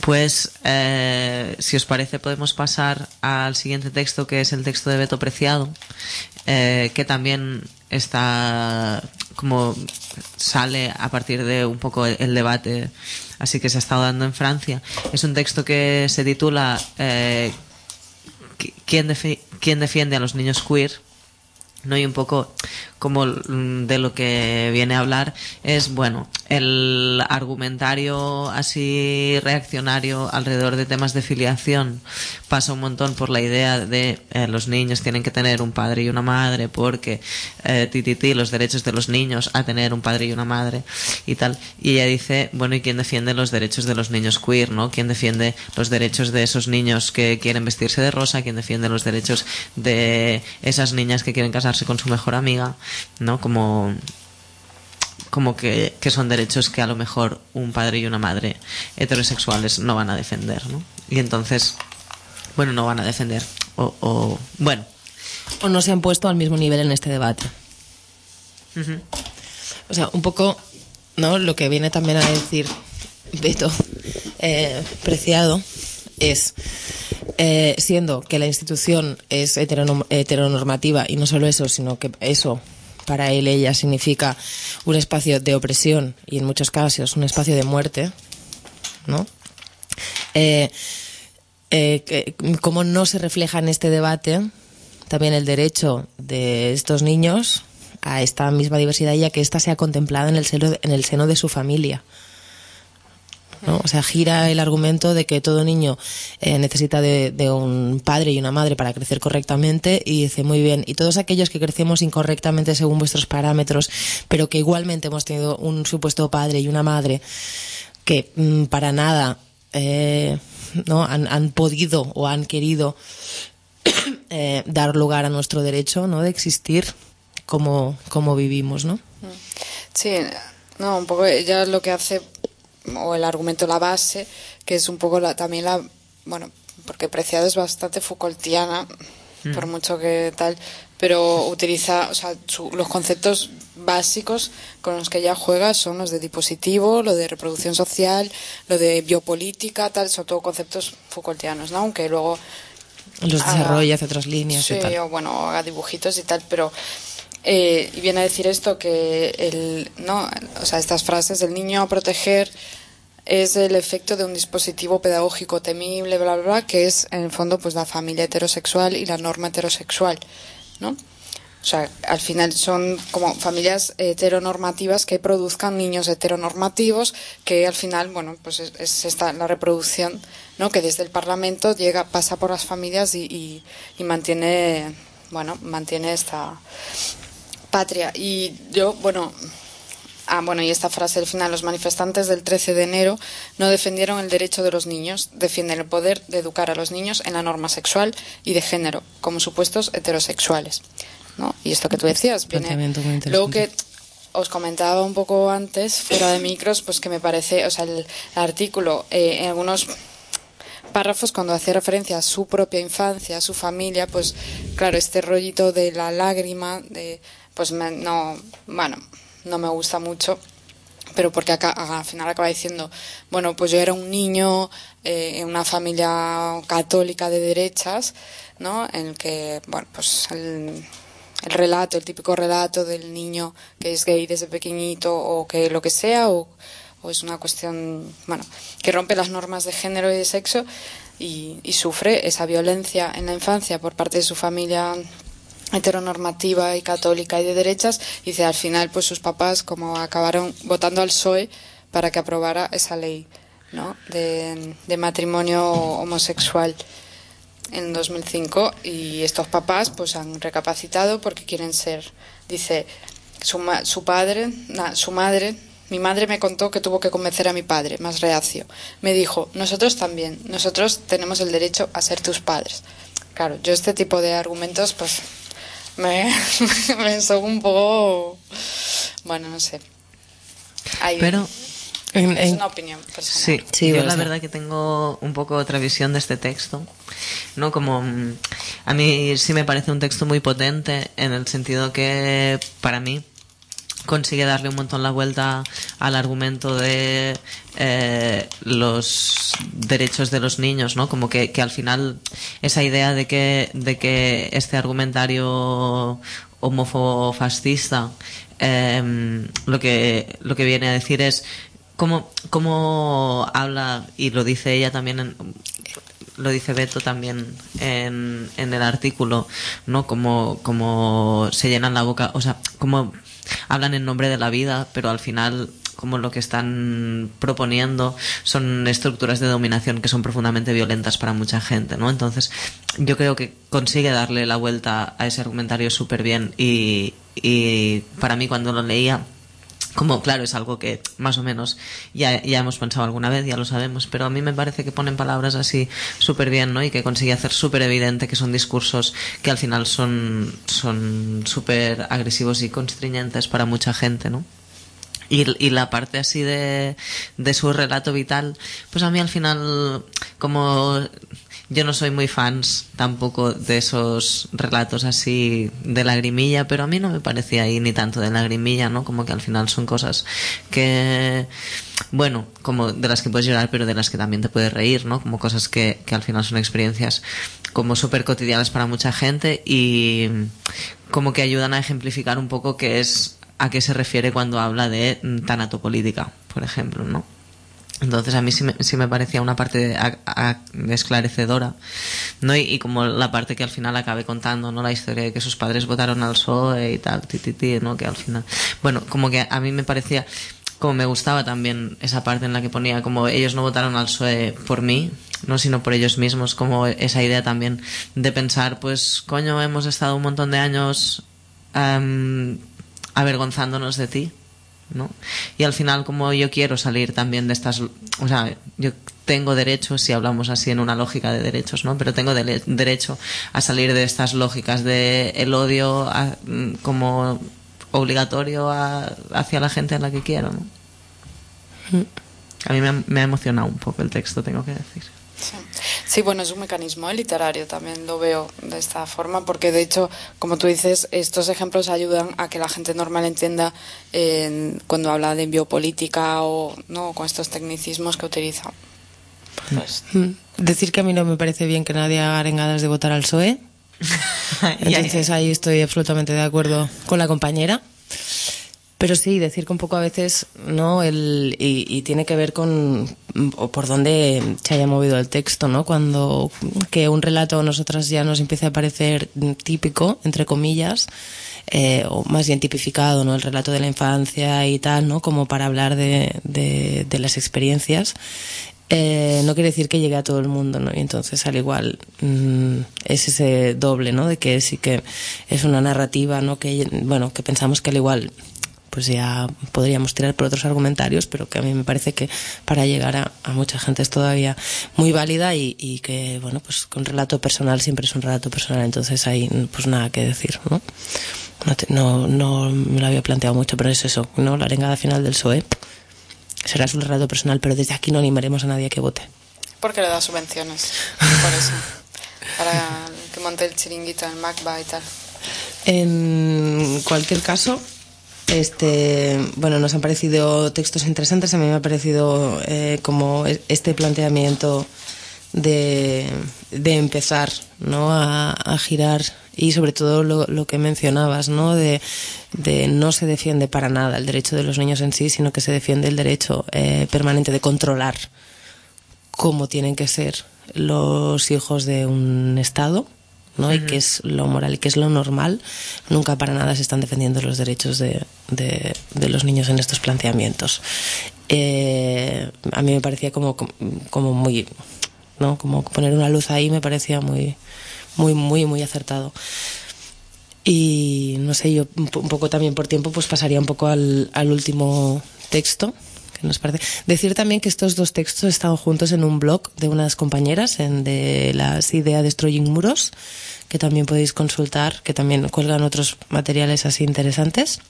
B: Pues, eh, si os parece, podemos pasar al siguiente texto, que es el texto de Beto Preciado, eh, que también está como sale a partir de un poco el, debate así que se ha estado dando en Francia. Es un texto que se titula eh, qui- ¿quién, quién defiende a los niños queer? ¿no? Y un poco como de lo que viene a hablar es, bueno, el argumentario así reaccionario alrededor de temas de filiación pasa un montón por la idea de eh, los niños tienen que tener un padre y una madre porque eh, ti, los derechos de los niños a tener un padre y una madre y tal. Y ella dice, bueno, ¿y quién defiende los derechos de los niños queer, no? ¿Quién defiende los derechos de esos niños que quieren vestirse de rosa? ¿Quién defiende los derechos de esas niñas que quieren casarse con su mejor amiga? ¿No? Como como que, que son derechos que a lo mejor un padre y una madre heterosexuales no van a defender, ¿no? Y entonces, bueno, no van a defender. O, o bueno,
C: O no se han puesto al mismo nivel en este debate. O sea, un poco, ¿no? Lo que viene también a decir Beto eh, Preciado es, eh, siendo que la institución es heteronormativa y no solo eso, sino que eso para él, ella significa un espacio de opresión y en muchos casos un espacio de muerte, ¿no? Eh, eh, cómo no se refleja en este debate también el derecho de estos niños a esta misma diversidad y a que ésta sea contemplada en el seno, en el seno de su familia. ¿No? O sea, gira el argumento de que todo niño eh, necesita de, un padre y una madre para crecer correctamente y dice muy bien, y todos aquellos que crecemos incorrectamente según vuestros parámetros, pero que igualmente hemos tenido un supuesto padre y una madre que mm, para nada eh, no han, podido o han querido eh, dar lugar a nuestro derecho no de existir como, como vivimos, ¿no?
A: Sí, no, un poco ella lo que hace, o el argumento, la base, que es un poco la, también la, bueno, porque Preciado es bastante Foucaultiana, por mucho que tal, pero utiliza, o sea, su- los conceptos básicos con los que ella juega son los de dispositivo, lo de reproducción social, lo de biopolítica, tal, son todo conceptos Foucaultianos, ¿no? Aunque luego
C: Los desarrolla hacia otras líneas
A: sí,
C: y tal.
A: o bueno, haga dibujitos y tal, pero eh, y viene a decir esto que el no, o sea, estas frases del niño a proteger es el efecto de un dispositivo pedagógico temible, bla, bla, bla, que es en el fondo pues la familia heterosexual y la norma heterosexual, ¿no? O sea, al final son como familias heteronormativas que produzcan niños heteronormativos que al final, bueno, pues es, es esta la reproducción, ¿no? Que desde el Parlamento llega, pasa por las familias y, y, y mantiene, bueno, mantiene esta patria. Y yo, bueno, Ah, bueno, y esta frase al final, los manifestantes del 13 de enero no defendieron el derecho de los niños, defienden el poder de educar a los niños en la norma sexual y de género, como supuestos heterosexuales. ¿no? Y esto que tú decías, viene... Luego que os comentaba un poco antes, fuera de micros, pues que me parece, o sea, el, artículo, eh, en algunos párrafos cuando hace referencia a su propia infancia, a su familia, pues claro, este rollito de la lágrima, de, pues me- no, bueno, no me gusta mucho, pero porque acá, al final acaba diciendo, bueno, pues yo era un niño eh, en una familia católica de derechas, ¿no? En el que, bueno, pues el, el relato, el típico relato del niño que es gay desde pequeñito o que lo que sea, o, o es una cuestión, bueno, que rompe las normas de género y de sexo y, y sufre esa violencia en la infancia por parte de su familia heteronormativa y católica y de derechas y dice al final pues sus papás como acabaron votando al PSOE para que aprobara esa ley ¿no? de, de matrimonio homosexual en 2005 y estos papás pues han recapacitado porque quieren ser dice su, su padre su madre mi madre me contó que tuvo que convencer a mi padre más reacio me dijo nosotros también nosotros tenemos el derecho a ser tus padres claro yo este tipo de argumentos pues me, me son un poco bueno no sé
B: Pero
C: En-
A: Es
C: en-
A: una opinión personal.
B: Sí,
C: Sí,
B: yo la verdad que tengo un poco otra visión de este texto, ¿no? Como mm, a mí sí me parece un texto muy potente en el sentido que para mí consigue darle un montón la vuelta al argumento de eh, los derechos de los niños, ¿no? Como que, que al final esa idea de que, de que este argumentario homofascista eh, lo que lo que viene a decir es cómo, cómo habla y lo dice ella también en- lo dice Beto también en, en el artículo, ¿no? Como, como se llenan la boca, o sea, como hablan en nombre de la vida, pero al final como lo que están proponiendo son estructuras de dominación que son profundamente violentas para mucha gente, ¿no? Entonces, yo creo que consigue darle la vuelta a ese argumentario súper bien y, y para mí cuando lo leía como claro es algo que más o menos ya, ya hemos pensado alguna vez, ya lo sabemos, pero a mí me parece que ponen palabras así súper bien, ¿no? Y que consigue hacer súper evidente que son discursos que al final son son súper agresivos y constriñentes para mucha gente, ¿no? Y, y la parte así de, de su relato vital, pues a mí al final, como yo no soy muy fans tampoco de esos relatos así de lagrimilla, pero a mí no me parecía ahí ni tanto de lagrimilla, ¿no? Como que al final son cosas que, bueno, como de las que puedes llorar, pero de las que también te puedes reír, ¿no? Como cosas que, que al final son experiencias como súper cotidianas para mucha gente y como que ayudan a ejemplificar un poco qué es a qué se refiere cuando habla de tanatopolítica, por ejemplo, ¿no? Entonces a mí sí me, sí me parecía una parte a- esclarecedora, ¿no? Y, y como la parte que al final acabe contando, ¿no? La historia de que sus padres votaron al PSOE y tal, ti, ti, ti, ¿no? Que al final... Bueno, como que a mí me parecía... Como me gustaba también esa parte en la que ponía como ellos no votaron al PSOE por mí, no sino por ellos mismos, como esa idea también de pensar, pues coño, hemos estado un montón de años am, avergonzándonos de ti, ¿no? Y al final, como yo quiero salir también de estas, o sea, yo tengo derecho, si hablamos así en una lógica de derechos, ¿no? Pero tengo derecho a salir de estas lógicas de el odio a- mm, como obligatorio a- hacia la gente a la que quiero, ¿no? A mí me ha emocionado un poco el texto, tengo que decir.
A: Sí. Sí, bueno, es un mecanismo ¿eh? literario, también lo veo de esta forma, porque de hecho, como tú dices, estos ejemplos ayudan a que la gente normal entienda eh, cuando habla de biopolítica o no con estos tecnicismos que utiliza. Pues,
C: Mm. Decir que a mí no me parece bien que nadie haga arengadas de votar al PSOE. Entonces ahí estoy absolutamente de acuerdo con la compañera. Pero sí, decir que un poco a veces, ¿no? El, y, y tiene que ver con o por dónde se haya movido el texto, ¿no? Cuando que un relato a nosotras ya nos empiece a parecer típico, entre comillas, eh, o más bien tipificado, ¿no? El relato de la infancia y tal, ¿no? Como para hablar de, de, de las experiencias. Eh, no quiere decir que llegue a todo el mundo, ¿no? Y entonces, al igual, mm, es ese doble, ¿no? De que sí que es una narrativa, ¿no? Que, bueno, que pensamos que al igual pues ya podríamos tirar por otros argumentarios, pero que a mí me parece que para llegar a, a mucha gente es todavía muy válida y, y que, bueno, pues con relato personal siempre es un relato personal, entonces hay pues nada que decir, ¿no? No, te- no, no me lo había planteado mucho, pero es eso, ¿no? La arengada final del PSOE será su relato personal, pero desde aquí no animaremos a nadie a que vote.
A: porque le da subvenciones, por eso. Para que monte el chiringuito en Macba y tal.
C: En cualquier caso, este, bueno, nos han parecido textos interesantes. A mí me ha parecido eh, como este planteamiento de, de empezar, ¿no? A, a girar y sobre todo lo, lo que mencionabas, ¿no? De, de no se defiende para nada el derecho de los niños en sí, sino que se defiende el derecho eh, permanente de controlar cómo tienen que ser los hijos de un Estado, ¿no? Y qué es lo moral y qué es lo normal. Nunca para nada se están defendiendo los derechos de, de, de los niños en estos planteamientos. Eh, a mí me parecía como, como muy, ¿no? Como poner una luz ahí me parecía muy, muy, muy, muy acertado. Y no sé, yo un poco también por tiempo pues pasaría un poco al, al último texto que nos parece. Decir también que estos dos textos están juntos en un blog de unas compañeras en, de las Idea Destroying Muros, que también podéis consultar, que también cuelgan otros materiales así interesantes.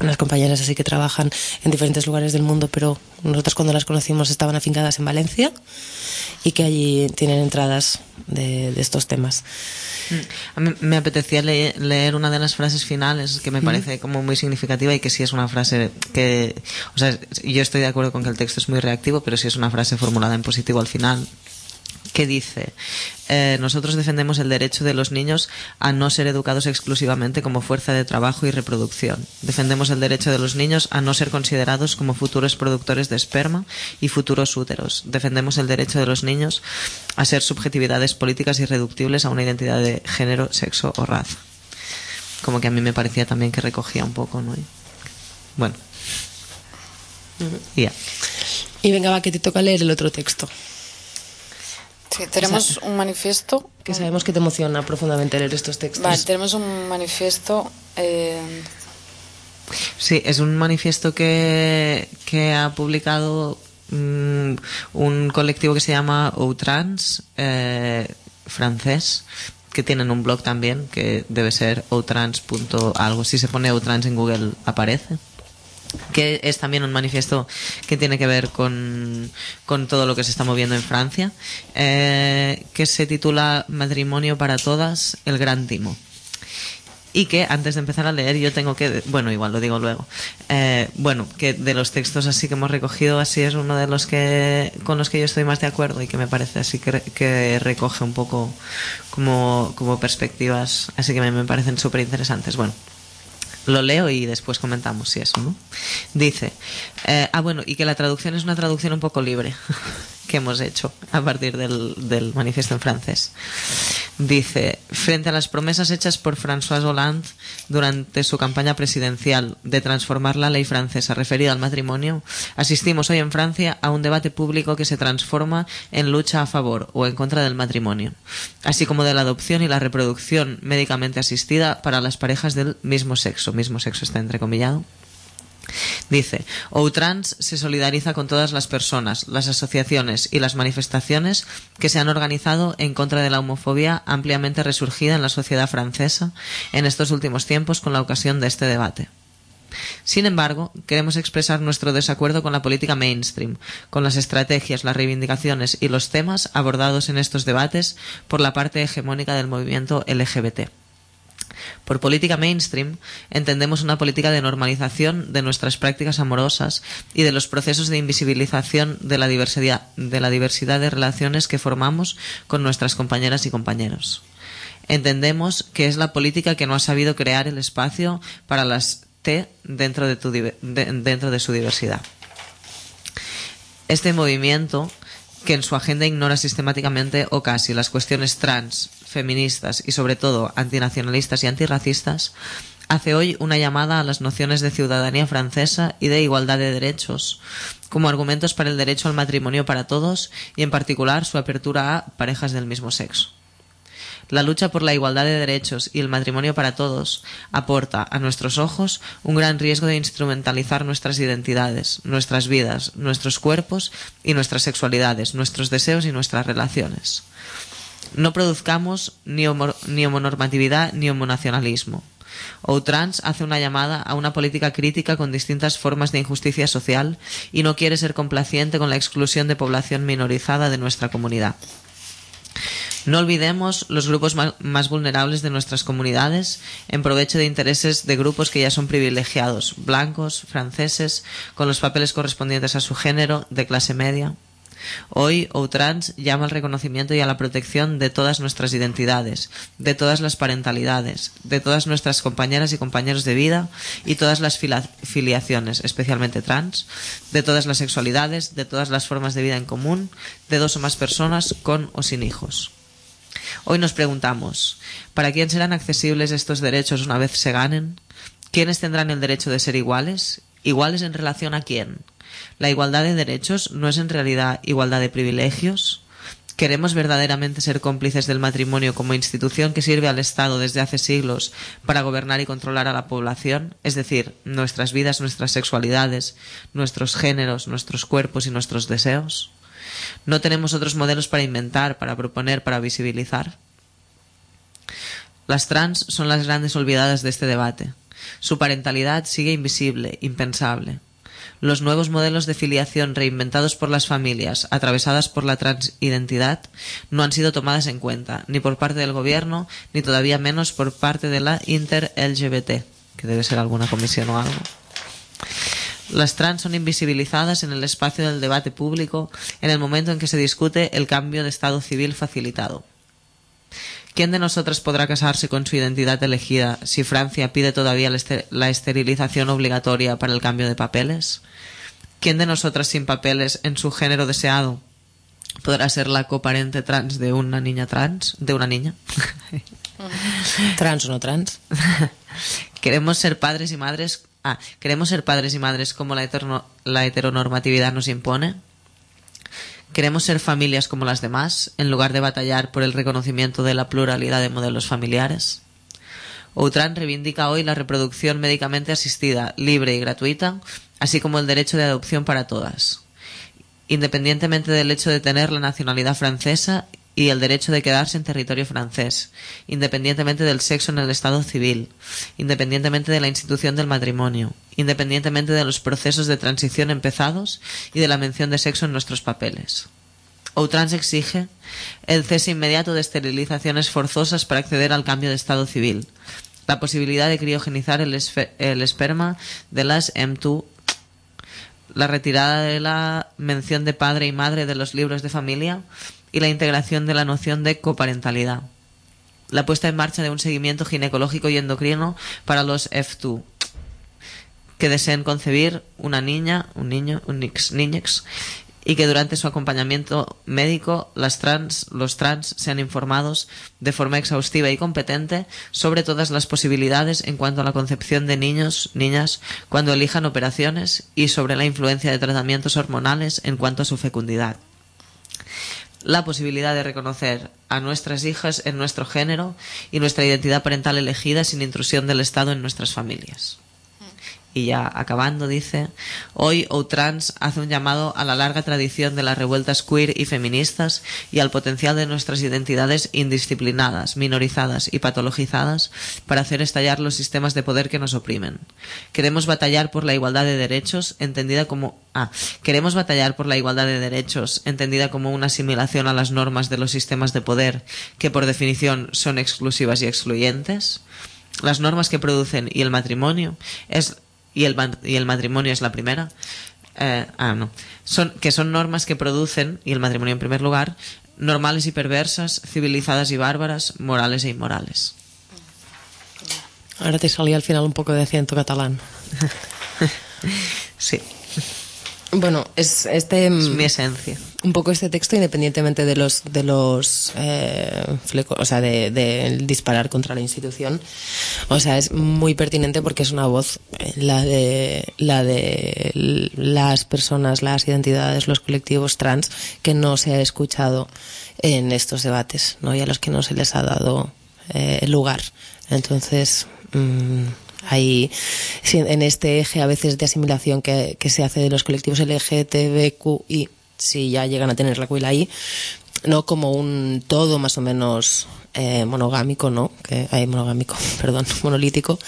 C: Unas compañeras así que trabajan en diferentes lugares del mundo, pero nosotros cuando las conocimos estaban afincadas en Valencia y que allí tienen entradas de, de estos temas.
B: A mí me apetecía le- leer una de las frases finales que me parece como muy significativa y que sí es una frase que, o sea, yo estoy de acuerdo con que el texto es muy reactivo, pero sí es una frase formulada en positivo al final que dice, eh, nosotros defendemos el derecho de los niños a no ser educados exclusivamente como fuerza de trabajo y reproducción. Defendemos el derecho de los niños a no ser considerados como futuros productores de esperma y futuros úteros. Defendemos el derecho de los niños a ser subjetividades políticas irreductibles a una identidad de género, sexo o raza. Como que a mí me parecía también que recogía un poco, ¿no? Bueno. Ya.
C: Y venga, va, que te toca leer el otro texto,
A: Sí, tenemos un manifiesto.
C: que sabemos que te emociona profundamente leer estos textos.
A: Vale, tenemos un manifiesto. eh,
B: Sí, es un manifiesto que, que ha publicado mm, un colectivo que se llama Outrans, eh, francés, que tienen un blog también, que debe ser outrans.algo. Si se pone Outrans en Google aparece que es también un manifiesto que tiene que ver con, con todo lo que se está moviendo en Francia, eh, que se titula Matrimonio para todas, el gran timo. Y que antes de empezar a leer yo tengo que, bueno, igual lo digo luego, eh, bueno, que de los textos así que hemos recogido, así es uno de los que con los que yo estoy más de acuerdo y que me parece así que, re- que recoge un poco como, como perspectivas, así que me, me parecen súper interesantes. Bueno, lo leo y después comentamos si eso, ¿no? Dice, eh, ah, bueno, y que la traducción es una traducción un poco libre que hemos hecho a partir del, manifiesto en francés. Dice, frente a las promesas hechas por François Hollande durante su campaña presidencial de transformar la ley francesa referida al matrimonio, asistimos hoy en Francia a un debate público que se transforma en lucha a favor o en contra del matrimonio, así como de la adopción y la reproducción médicamente asistida para las parejas del mismo sexo. Mismo sexo está entrecomillado. Dice, Outrans se solidariza con todas las personas, las asociaciones y las manifestaciones que se han organizado en contra de la homofobia ampliamente resurgida en la sociedad francesa en estos últimos tiempos con la ocasión de este debate. Sin embargo, queremos expresar nuestro desacuerdo con la política mainstream, con las estrategias, las reivindicaciones y los temas abordados en estos debates por la parte hegemónica del movimiento LGBT. Por política mainstream entendemos una política de normalización de nuestras prácticas amorosas y de los procesos de invisibilización de la diversidad de, la diversidad de relaciones que formamos con nuestras compañeras y compañeros. Entendemos que es la política que no ha sabido crear el espacio para las T dentro de, su diversidad. Este movimiento, que en su agenda ignora sistemáticamente o casi las cuestiones trans, feministas y sobre todo antinacionalistas y antirracistas, hace hoy una llamada a las nociones de ciudadanía francesa y de igualdad de derechos, como argumentos para el derecho al matrimonio para todos y en particular su apertura a parejas del mismo sexo. La lucha por la igualdad de derechos y el matrimonio para todos aporta, a nuestros ojos, un gran riesgo de instrumentalizar nuestras identidades, nuestras vidas, nuestros cuerpos y nuestras sexualidades, nuestros deseos y nuestras relaciones. No produzcamos ni, ni homonormatividad ni homonacionalismo. Outrans hace una llamada a una política crítica con distintas formas de injusticia social y no quiere ser complaciente con la exclusión de población minorizada de nuestra comunidad. No olvidemos los grupos más vulnerables de nuestras comunidades en provecho de intereses de grupos que ya son privilegiados, blancos, franceses, con los papeles correspondientes a su género, de clase media. Hoy Outrans llama al reconocimiento y a la protección de todas nuestras identidades, de todas las parentalidades, de todas nuestras compañeras y compañeros de vida y todas las filiaciones, especialmente trans, de todas las sexualidades, de todas las formas de vida en común, de dos o más personas con o sin hijos. Hoy nos preguntamos, ¿para quién serán accesibles estos derechos una vez se ganen? ¿Quiénes tendrán el derecho de ser iguales? ¿Iguales en relación a quién? ¿La igualdad de derechos no es en realidad igualdad de privilegios? ¿Queremos verdaderamente ser cómplices del matrimonio como institución que sirve al Estado desde hace siglos para gobernar y controlar a la población? Es decir, nuestras vidas, nuestras sexualidades, nuestros géneros, nuestros cuerpos y nuestros deseos. ¿No tenemos otros modelos para inventar, para proponer, para visibilizar? Las trans son las grandes olvidadas de este debate. Su parentalidad sigue invisible, impensable. Los nuevos modelos de filiación reinventados por las familias, atravesadas por la transidentidad, no han sido tomadas en cuenta, ni por parte del gobierno, ni todavía menos por parte de la Inter-LGBT, que debe ser alguna comisión o algo. Las trans son invisibilizadas en el espacio del debate público en el momento en que se discute el cambio de estado civil facilitado. ¿Quién de nosotras podrá casarse con su identidad elegida si Francia pide todavía la, ester- la esterilización obligatoria para el cambio de papeles? ¿Quién de nosotras sin papeles en su género deseado podrá ser la coparente trans de una niña trans? ¿De una niña?
C: Trans o no trans.
B: Queremos ser padres y madres. Ah, queremos ser padres y madres como la, la heteronormatividad nos impone. Queremos ser familias como las demás, en lugar de batallar por el reconocimiento de la pluralidad de modelos familiares. Outran reivindica hoy la reproducción médicamente asistida, libre y gratuita, así como el derecho de adopción para todas, independientemente del hecho de tener la nacionalidad francesa y el derecho de quedarse en territorio francés, independientemente del sexo en el estado civil, independientemente de la institución del matrimonio, independientemente de los procesos de transición empezados y de la mención de sexo en nuestros papeles. Outrans exige el cese inmediato de esterilizaciones forzosas para acceder al cambio de estado civil, la posibilidad de criogenizar el, el esperma de las M2 la retirada de la mención de padre y madre de los libros de familia y la integración de la noción de coparentalidad. La puesta en marcha de un seguimiento ginecológico y endocrino para los F2 que deseen concebir una niña, un niño, un nix, niñex, y que durante su acompañamiento médico las trans, los trans sean informados de forma exhaustiva y competente sobre todas las posibilidades en cuanto a la concepción de niños, niñas, cuando elijan operaciones y sobre la influencia de tratamientos hormonales en cuanto a su fecundidad la posibilidad de reconocer a nuestras hijas en nuestro género y nuestra identidad parental elegida sin intrusión del Estado en nuestras familias. Y ya acabando, dice, hoy Outrans hace un llamado a la larga tradición de las revueltas queer y feministas y al potencial de nuestras identidades indisciplinadas, minorizadas y patologizadas para hacer estallar los sistemas de poder que nos oprimen. Queremos batallar por la igualdad de derechos, entendida como ah, queremos batallar por la igualdad de derechos, entendida como una asimilación a las normas de los sistemas de poder que por definición son exclusivas y excluyentes. Las normas que producen y el matrimonio es y el, y el matrimonio es la primera. Eh, ah, no. Son, que son normas que producen, y el matrimonio en primer lugar, normales y perversas, civilizadas y bárbaras, morales e inmorales.
C: Ahora te salía al final un poco de acento catalán.
B: Sí,
C: Bueno, es este
B: es
C: mm,
B: mi esencia.
C: un poco este texto independientemente de los de los eh, flecos, o sea, de, de disparar contra la institución. O sea, es muy pertinente porque es una voz eh, la de la de las personas, las identidades, los colectivos trans que no se ha escuchado en estos debates, ¿no? Y a los que no se les ha dado eh, lugar. Entonces, mm, hay en este eje a veces de asimilación que, que se hace de los colectivos LGTBQI, si ya llegan a tener la cuila ahí, no como un todo más o menos eh, monogámico, ¿no? Que hay monogámico, perdón, monolítico,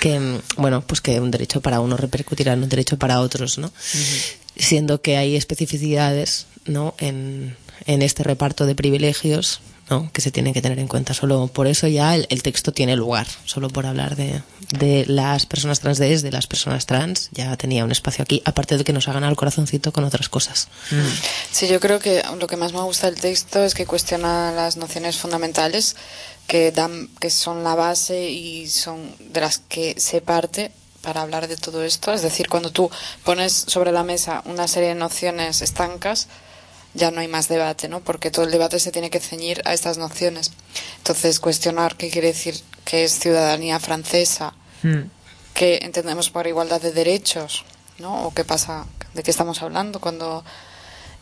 C: que bueno, pues que un derecho para uno repercutirá en un derecho para otros, ¿no? Siendo que hay especificidades, ¿no? En, en este reparto de privilegios, ¿no? Que se tienen que tener en cuenta. Solo por eso ya el, texto tiene lugar, solo por hablar de, de las personas trans de de las personas trans, ya tenía un espacio aquí, aparte de que nos hagan al corazoncito con otras cosas.
A: Sí, yo creo que lo que más me gusta del texto es que cuestiona las nociones fundamentales que dan, que son la base y son de las que se parte para hablar de todo esto. Es decir, cuando tú pones sobre la mesa una serie de nociones estancas, ya no hay más debate, ¿no? Porque todo el debate se tiene que ceñir a estas nociones. Entonces, cuestionar qué quiere decir que es ciudadanía francesa,
B: Mm.
A: qué entendemos por igualdad de derechos, ¿no? O qué pasa, de qué estamos hablando cuando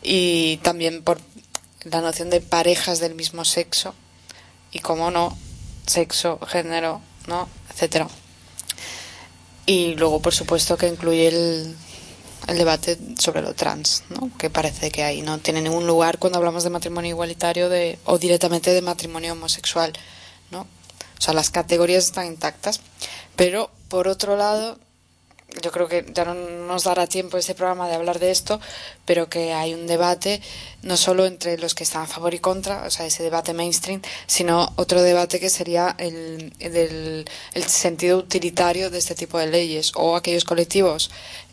A: y también por la noción de parejas del mismo sexo y cómo no sexo, género, ¿no? etcétera. Y luego, por supuesto, que incluye el, el debate sobre lo trans, ¿no? que parece que ahí no tiene ningún lugar cuando hablamos de matrimonio igualitario de, o directamente de matrimonio homosexual. ¿no? O sea, las categorías están intactas, pero por otro lado, yo creo que ya no nos dará tiempo este programa de hablar de esto, pero que hay un debate no solo entre los que están a favor y contra, o sea, ese debate mainstream, sino otro debate que sería el, el, el sentido utilitario de este tipo de leyes o aquellos colectivos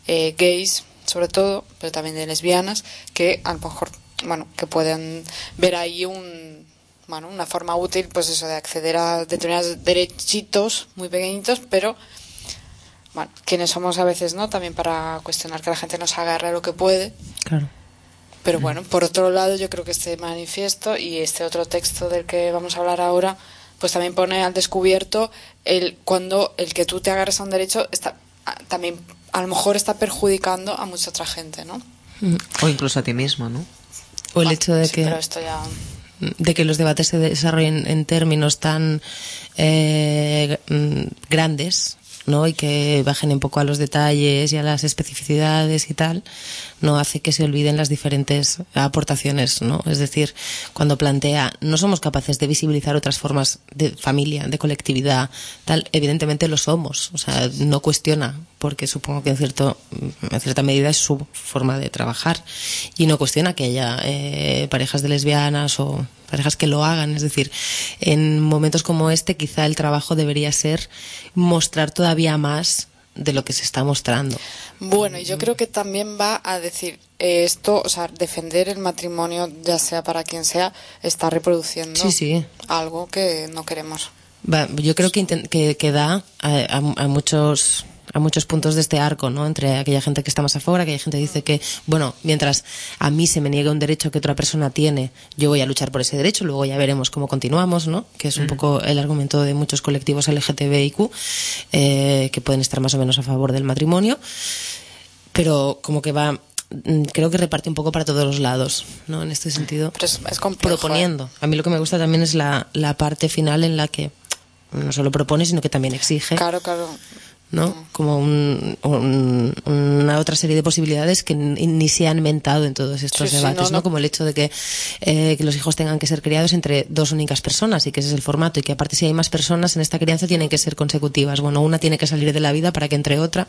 A: eh, gays, sobre todo, pero también de lesbianas, que a lo mejor, bueno, que pueden ver ahí un, bueno, una forma útil, pues eso, de acceder a determinados derechitos muy pequeñitos, pero bueno, quienes somos a veces, ¿no? También para cuestionar que la gente nos agarre lo que puede.
C: Claro.
A: Pero bueno, por otro lado, yo creo que este manifiesto y este otro texto del que vamos a hablar ahora, pues también pone al descubierto el cuando el que tú te agarres a un derecho está ah, también a lo mejor está perjudicando a mucha otra gente, ¿no?
B: O incluso a ti mismo, ¿no?
C: O el
A: Bueno,
C: hecho de
A: sí,
C: que
A: pero esto ya
C: de que los debates se desarrollen en términos tan eh, mm, grandes ¿no? y que bajen un poco a los detalles y a las especificidades y tal, no hace que se olviden las diferentes aportaciones, ¿no? Es decir, cuando plantea no somos capaces de visibilizar otras formas de familia, de colectividad, tal, evidentemente lo somos, o sea, no cuestiona, porque supongo que en cierto, en cierta medida es su forma de trabajar y no cuestiona que haya eh, parejas de lesbianas o parejas que lo hagan, es decir, en momentos como este quizá el trabajo debería ser mostrar todavía más de lo que se está mostrando.
A: Bueno, y yo creo que también va a decir eh, esto, o sea, defender el matrimonio, ya sea para quien sea, está reproduciendo
C: Sí, sí.
A: algo que no queremos.
C: Va, yo creo que, que, que da a, a- a muchos a muchos puntos de este arco, ¿no? Entre aquella gente que está más a favor, aquella gente que dice que, bueno, mientras a mí se me niegue un derecho que otra persona tiene, yo voy a luchar por ese derecho, luego ya veremos cómo continuamos, ¿no? Que es un poco el argumento de muchos colectivos LGTBIQ, eh, que pueden estar más o menos a favor del matrimonio, pero como que va, mm, creo que reparte un poco para todos los lados, ¿no? En este sentido
A: Pero es, es complejo. ¿eh?
C: proponiendo. A mí lo que me gusta también es la, la parte final en la que no solo propone, sino que también exige,
A: Claro, claro.
C: ¿No? Como un- un- una otra serie de posibilidades que ni, se han inventado en todos estos
A: Sí,
C: debates,
A: no,
C: no,
A: no.
C: Como el hecho de que, eh, que los hijos tengan que ser criados entre dos únicas personas y que ese es el formato y que aparte si hay más personas en esta crianza tienen que ser consecutivas. Bueno, una tiene que salir de la vida para que entre otra,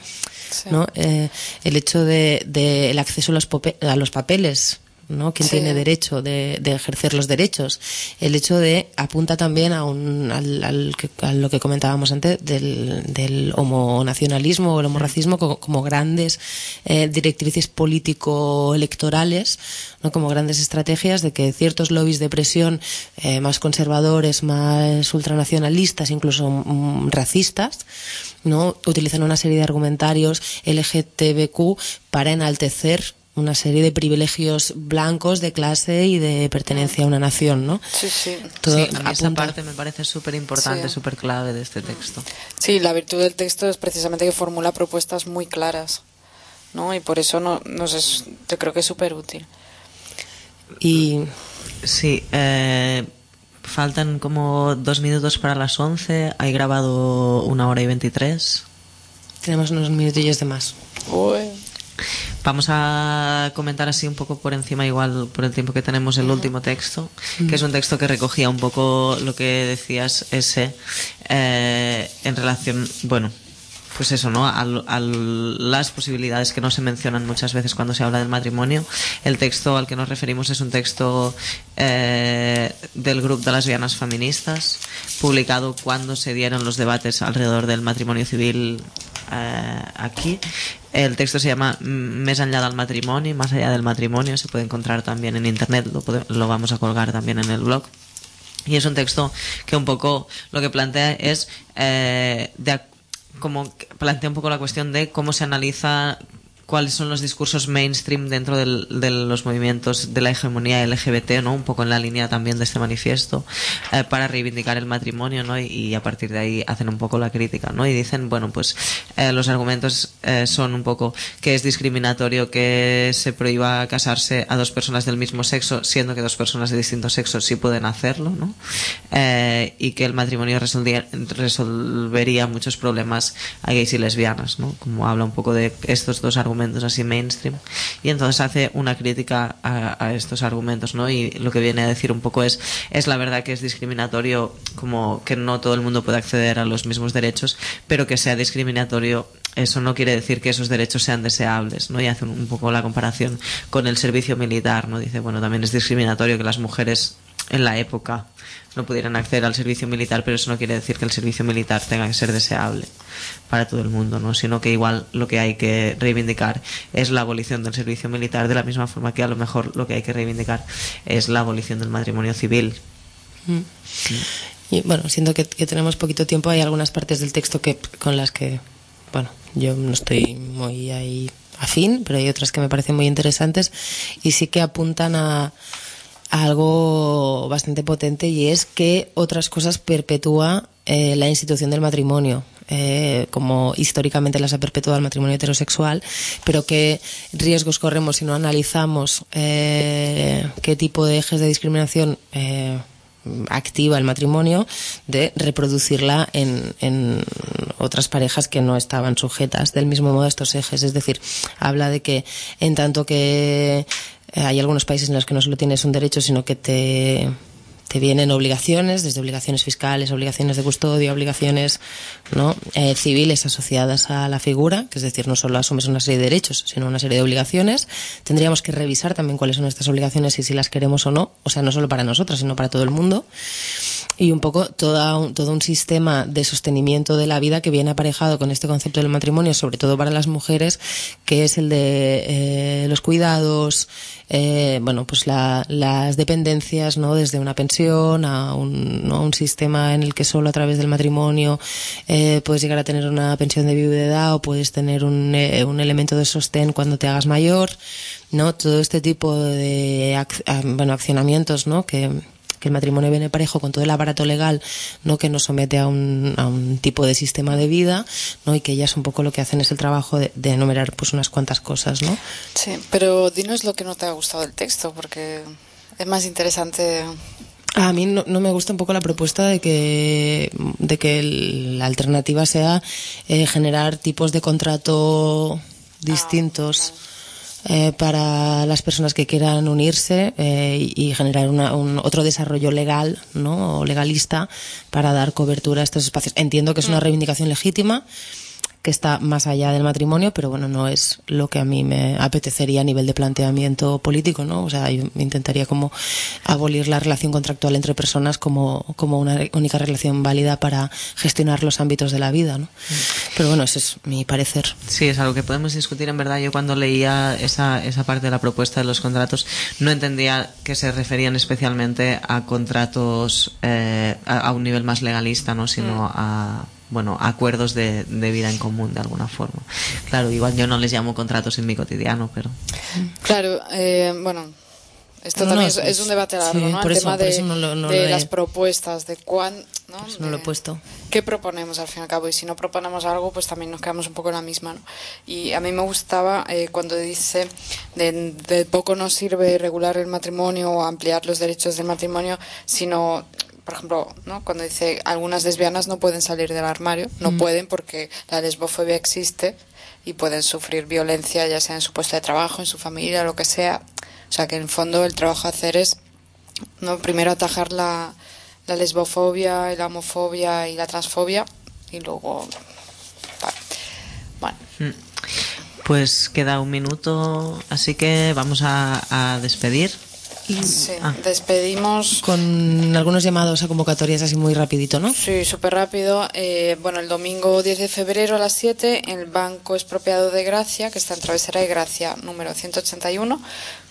A: Sí.
C: ¿no? Eh, el hecho de, de el acceso a los, a los papeles, ¿no? ¿Quién
A: Sí.
C: tiene derecho de, de ejercer los derechos? El hecho de apunta también a, un, al, al a lo que comentábamos antes del, del homonacionalismo o el homorracismo como, como grandes eh, directrices político-electorales, ¿no? como grandes estrategias de que ciertos lobbies de presión eh, más conservadores, más ultranacionalistas, incluso mm, racistas, ¿no? utilizan una serie de argumentarios LGTBQ para enaltecer una serie de privilegios blancos de clase y de pertenencia a una nación, ¿no?
A: Sí, sí.
C: Todo
B: sí, a esa parte me parece súper importante,
A: Sí.
B: súper clave de este texto.
A: Sí, la virtud del texto es precisamente que formula propuestas muy claras, ¿no? Y por eso no, nos es, yo creo que es súper útil.
C: Y
B: Sí, eh, faltan como dos minutos para las 11. Hay grabado una hora y 23.
C: tenemos unos minutillos de más.
B: Vamos a comentar así un poco por encima, igual por el tiempo que tenemos, el último texto, que es un texto que recogía un poco lo que decías ese eh, en relación, bueno, pues eso, ¿no? A, las posibilidades que no se mencionan muchas veces cuando se habla del matrimonio. El texto al que nos referimos es un texto eh, del grupo de lesbianas feministas, publicado cuando se dieron los debates alrededor del matrimonio civil eh, aquí. El texto se llama Més enllà del matrimonio, más allá del matrimonio, se puede encontrar también en internet, lo, lo vamos a colgar también en el blog. Y es un texto que un poco lo que plantea es eh, de como plantea un poco la cuestión de cómo se analiza cuáles son los discursos mainstream dentro del- de los movimientos de la hegemonía LGBT, ¿no? Un poco en la línea también de este manifiesto, eh, para reivindicar el matrimonio, ¿no? Y, a partir de ahí hacen un poco la crítica, ¿no? Y dicen, bueno, pues eh, los argumentos eh, son un poco que es discriminatorio que se prohíba casarse a dos personas del mismo sexo, siendo que dos personas de distinto sexo sí pueden hacerlo, ¿no? Eh, y que el matrimonio resolvería muchos problemas a gays y lesbianas, ¿no? Como habla un poco de estos dos argumentos así mainstream. Y entonces hace una crítica a, estos argumentos, ¿no? Y lo que viene a decir un poco es, es la verdad que es discriminatorio como que no todo el mundo puede acceder a los mismos derechos, pero que sea discriminatorio eso no quiere decir que esos derechos sean deseables, ¿no? Y hace un poco la comparación con el servicio militar, ¿no? Dice, bueno, también es discriminatorio que las mujeres en la época no pudieran acceder al servicio militar, pero eso no quiere decir que el servicio militar tenga que ser deseable para todo el mundo, ¿no? Sino que igual lo que hay que reivindicar es la abolición del servicio militar, de la misma forma que a lo mejor lo que hay que reivindicar es la abolición del matrimonio civil.
C: Mm. Y bueno, siendo que, que tenemos poquito tiempo, hay algunas partes del texto que con las que, bueno, yo no estoy muy ahí afín, pero hay otras que me parecen muy interesantes y sí que apuntan a, a algo bastante potente y es que otras cosas perpetúa eh, la institución del matrimonio. eh, como históricamente las ha perpetuado el matrimonio heterosexual, pero qué riesgos corremos si no analizamos eh, qué tipo de ejes de discriminación activa el matrimonio de reproducirla en, en otras parejas que no estaban sujetas del mismo modo a estos ejes. Es decir, habla de que en tanto que eh, hay algunos países en los que no solo tienes un derecho, sino que te, te vienen obligaciones, desde obligaciones fiscales, obligaciones de custodia, obligaciones ¿no? Eh, civiles asociadas a la figura, que es decir, no solo asumes una serie de derechos, sino una serie de obligaciones. Tendríamos que revisar también cuáles son estas obligaciones y si las queremos o no, o sea, no solo para nosotras, sino para todo el mundo. Y un poco toda un, todo un sistema de sostenimiento de la vida que viene aparejado con este concepto del matrimonio, sobre todo para las mujeres, que es el de eh, los cuidados, eh, bueno, pues la, las dependencias, ¿no? Desde una pensión a un, ¿no? un sistema en el que solo a través del matrimonio eh, puedes llegar a tener una pensión de viudedad o puedes tener un, eh, un elemento de sostén cuando te hagas mayor, ¿no? Todo este tipo de ac bueno, accionamientos, ¿no? Que, que el matrimonio viene parejo con todo el aparato legal no que nos somete a un, a un tipo de sistema de vida no y que ellas un poco lo que hacen es el trabajo de, de enumerar pues unas cuantas cosas no
A: Sí, pero dinos lo que no te ha gustado del texto, porque es más interesante.
C: A mí no, no me gusta un poco la propuesta de que, de que el- la alternativa sea eh, generar tipos de contrato distintos eh, para las personas que quieran unirse eh, y generar una- un, otro desarrollo legal ¿no? o legalista para dar cobertura a estos espacios. Entiendo que es una reivindicación legítima que está más allá del matrimonio, pero bueno, no es lo que a mí me apetecería a nivel de planteamiento político, ¿no? O sea, yo intentaría como abolir la relación contractual entre personas como, como una única relación válida para gestionar los ámbitos de la vida, ¿no? Pero bueno, ese es mi parecer.
B: Sí, es algo que podemos discutir. En verdad, yo cuando leía esa, esa parte de la propuesta de los contratos, no entendía que se referían especialmente a contratos eh, a, a un nivel más legalista, ¿no? Sino a bueno, acuerdos de, de vida en común de alguna forma. Claro, igual yo no les llamo contratos en mi cotidiano, pero
A: Claro, eh, bueno, esto
C: No,
A: también
C: no,
A: es, es un debate largo,
C: sí,
A: ¿no?
C: por
A: El
C: eso-
A: tema
C: por
A: de,
C: eso no lo- no
A: de
C: lo he-
A: las propuestas, de cuán, ¿no?
C: Pues no lo he puesto.
A: ¿Qué proponemos al fin y al cabo? Y si no proponemos algo, pues también nos quedamos un poco en la misma, ¿no? Y a mí me gustaba eh, cuando dice de, de poco nos sirve regular el matrimonio o ampliar los derechos del matrimonio, sino por ejemplo, ¿no? cuando dice algunas lesbianas no pueden salir del armario, no pueden porque la lesbofobia existe y pueden sufrir violencia ya sea en su puesto de trabajo, en su familia, lo que sea. O sea que en el fondo el trabajo a hacer es no primero atajar la, la lesbofobia, y la homofobia y la transfobia y luego vale. bueno
B: mm. pues queda un minuto, así que vamos a, a despedir.
A: Sí,
B: Ah.
A: despedimos
C: Con algunos llamados a convocatorias así muy rapidito, ¿no?
A: Sí, súper rápido. Eh, bueno, el domingo 10 de febrero a las 7, en el Banco Expropiado de Gracia, que está en Travesera de Gracia, número 181,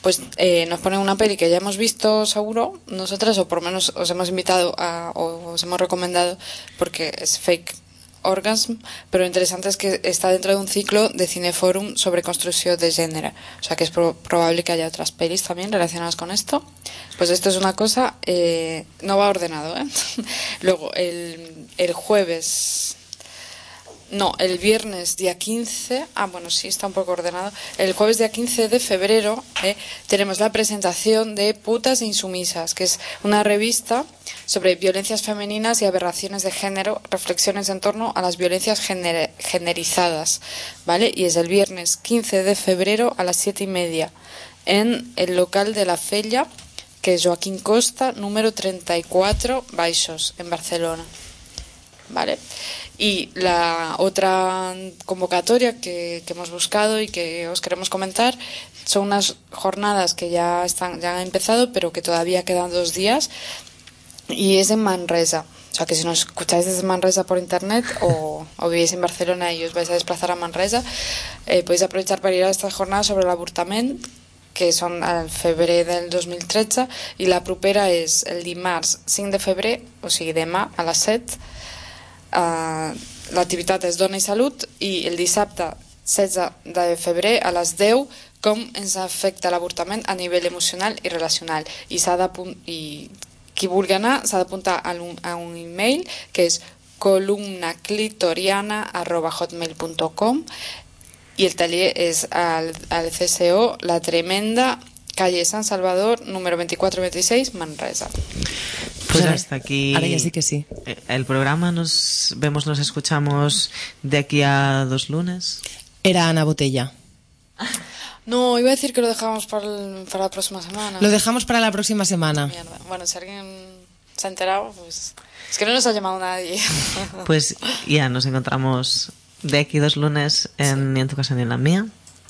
A: pues eh, nos ponen una peli que ya hemos visto seguro nosotras, o por lo menos os hemos invitado a, o os hemos recomendado, porque es fake Orgasm, pero lo interesante es que está dentro de un ciclo de Cineforum sobre construcción de género. O sea que es pro- probable que haya otras pelis también relacionadas con esto. Pues esto es una cosa, eh, no va ordenado. ¿eh? Luego, el, el jueves No, el viernes día 15, ah bueno, sí, está un poco ordenado. El jueves día 15 de febrero eh, tenemos la presentación de Putas e Insumisas, que es una revista sobre violencias femeninas y aberraciones de género, reflexiones en torno a las violencias gener- generizadas, ¿vale? Y es el viernes 15 de febrero a las siete y media en el local de la Fella, que es Joaquín Costa, número 34, Baixos, en Barcelona. ¿vale? Y la otra convocatoria que, que hemos buscado y que os queremos comentar son unas jornadas que ya están ya han empezado, pero que todavía quedan dos días y es en Manresa. O sea que si nos escucháis desde Manresa por internet o, o vivís en Barcelona y os vais a desplazar a Manresa, eh, podéis aprovechar para ir a estas jornadas sobre el avortament que són al febrer del 2013 i la propera és el dimarts 5 de febrer, o sigui demà a les 7 Uh, L'activitat és Dona i Salut i el dissabte 16 de febrer a les 10 com ens afecta l'avortament a nivell emocional i relacional i s'ha d'apun- i anar s'ha d'apuntar a, un, a un email que és columnaclitoriana.hotmail.com i el taller és al, al CCO La Tremenda calle San Salvador número 2426 Manresa
B: Pues
C: ahora-
B: hasta aquí.
C: ahora ya sí que sí.
B: eh, El programa nos vemos, nos escuchamos de aquí a dos lunes.
C: Era Ana Botella.
A: No, iba a decir que lo dejábamos para, el- para la próxima semana.
C: Lo dejamos para la próxima semana.
A: Mierda. Bueno, si alguien se ha enterado, pues... Es que no nos ha llamado nadie.
B: Pues ya nos encontramos de aquí dos lunes en Ni en tu casa ni en la mía.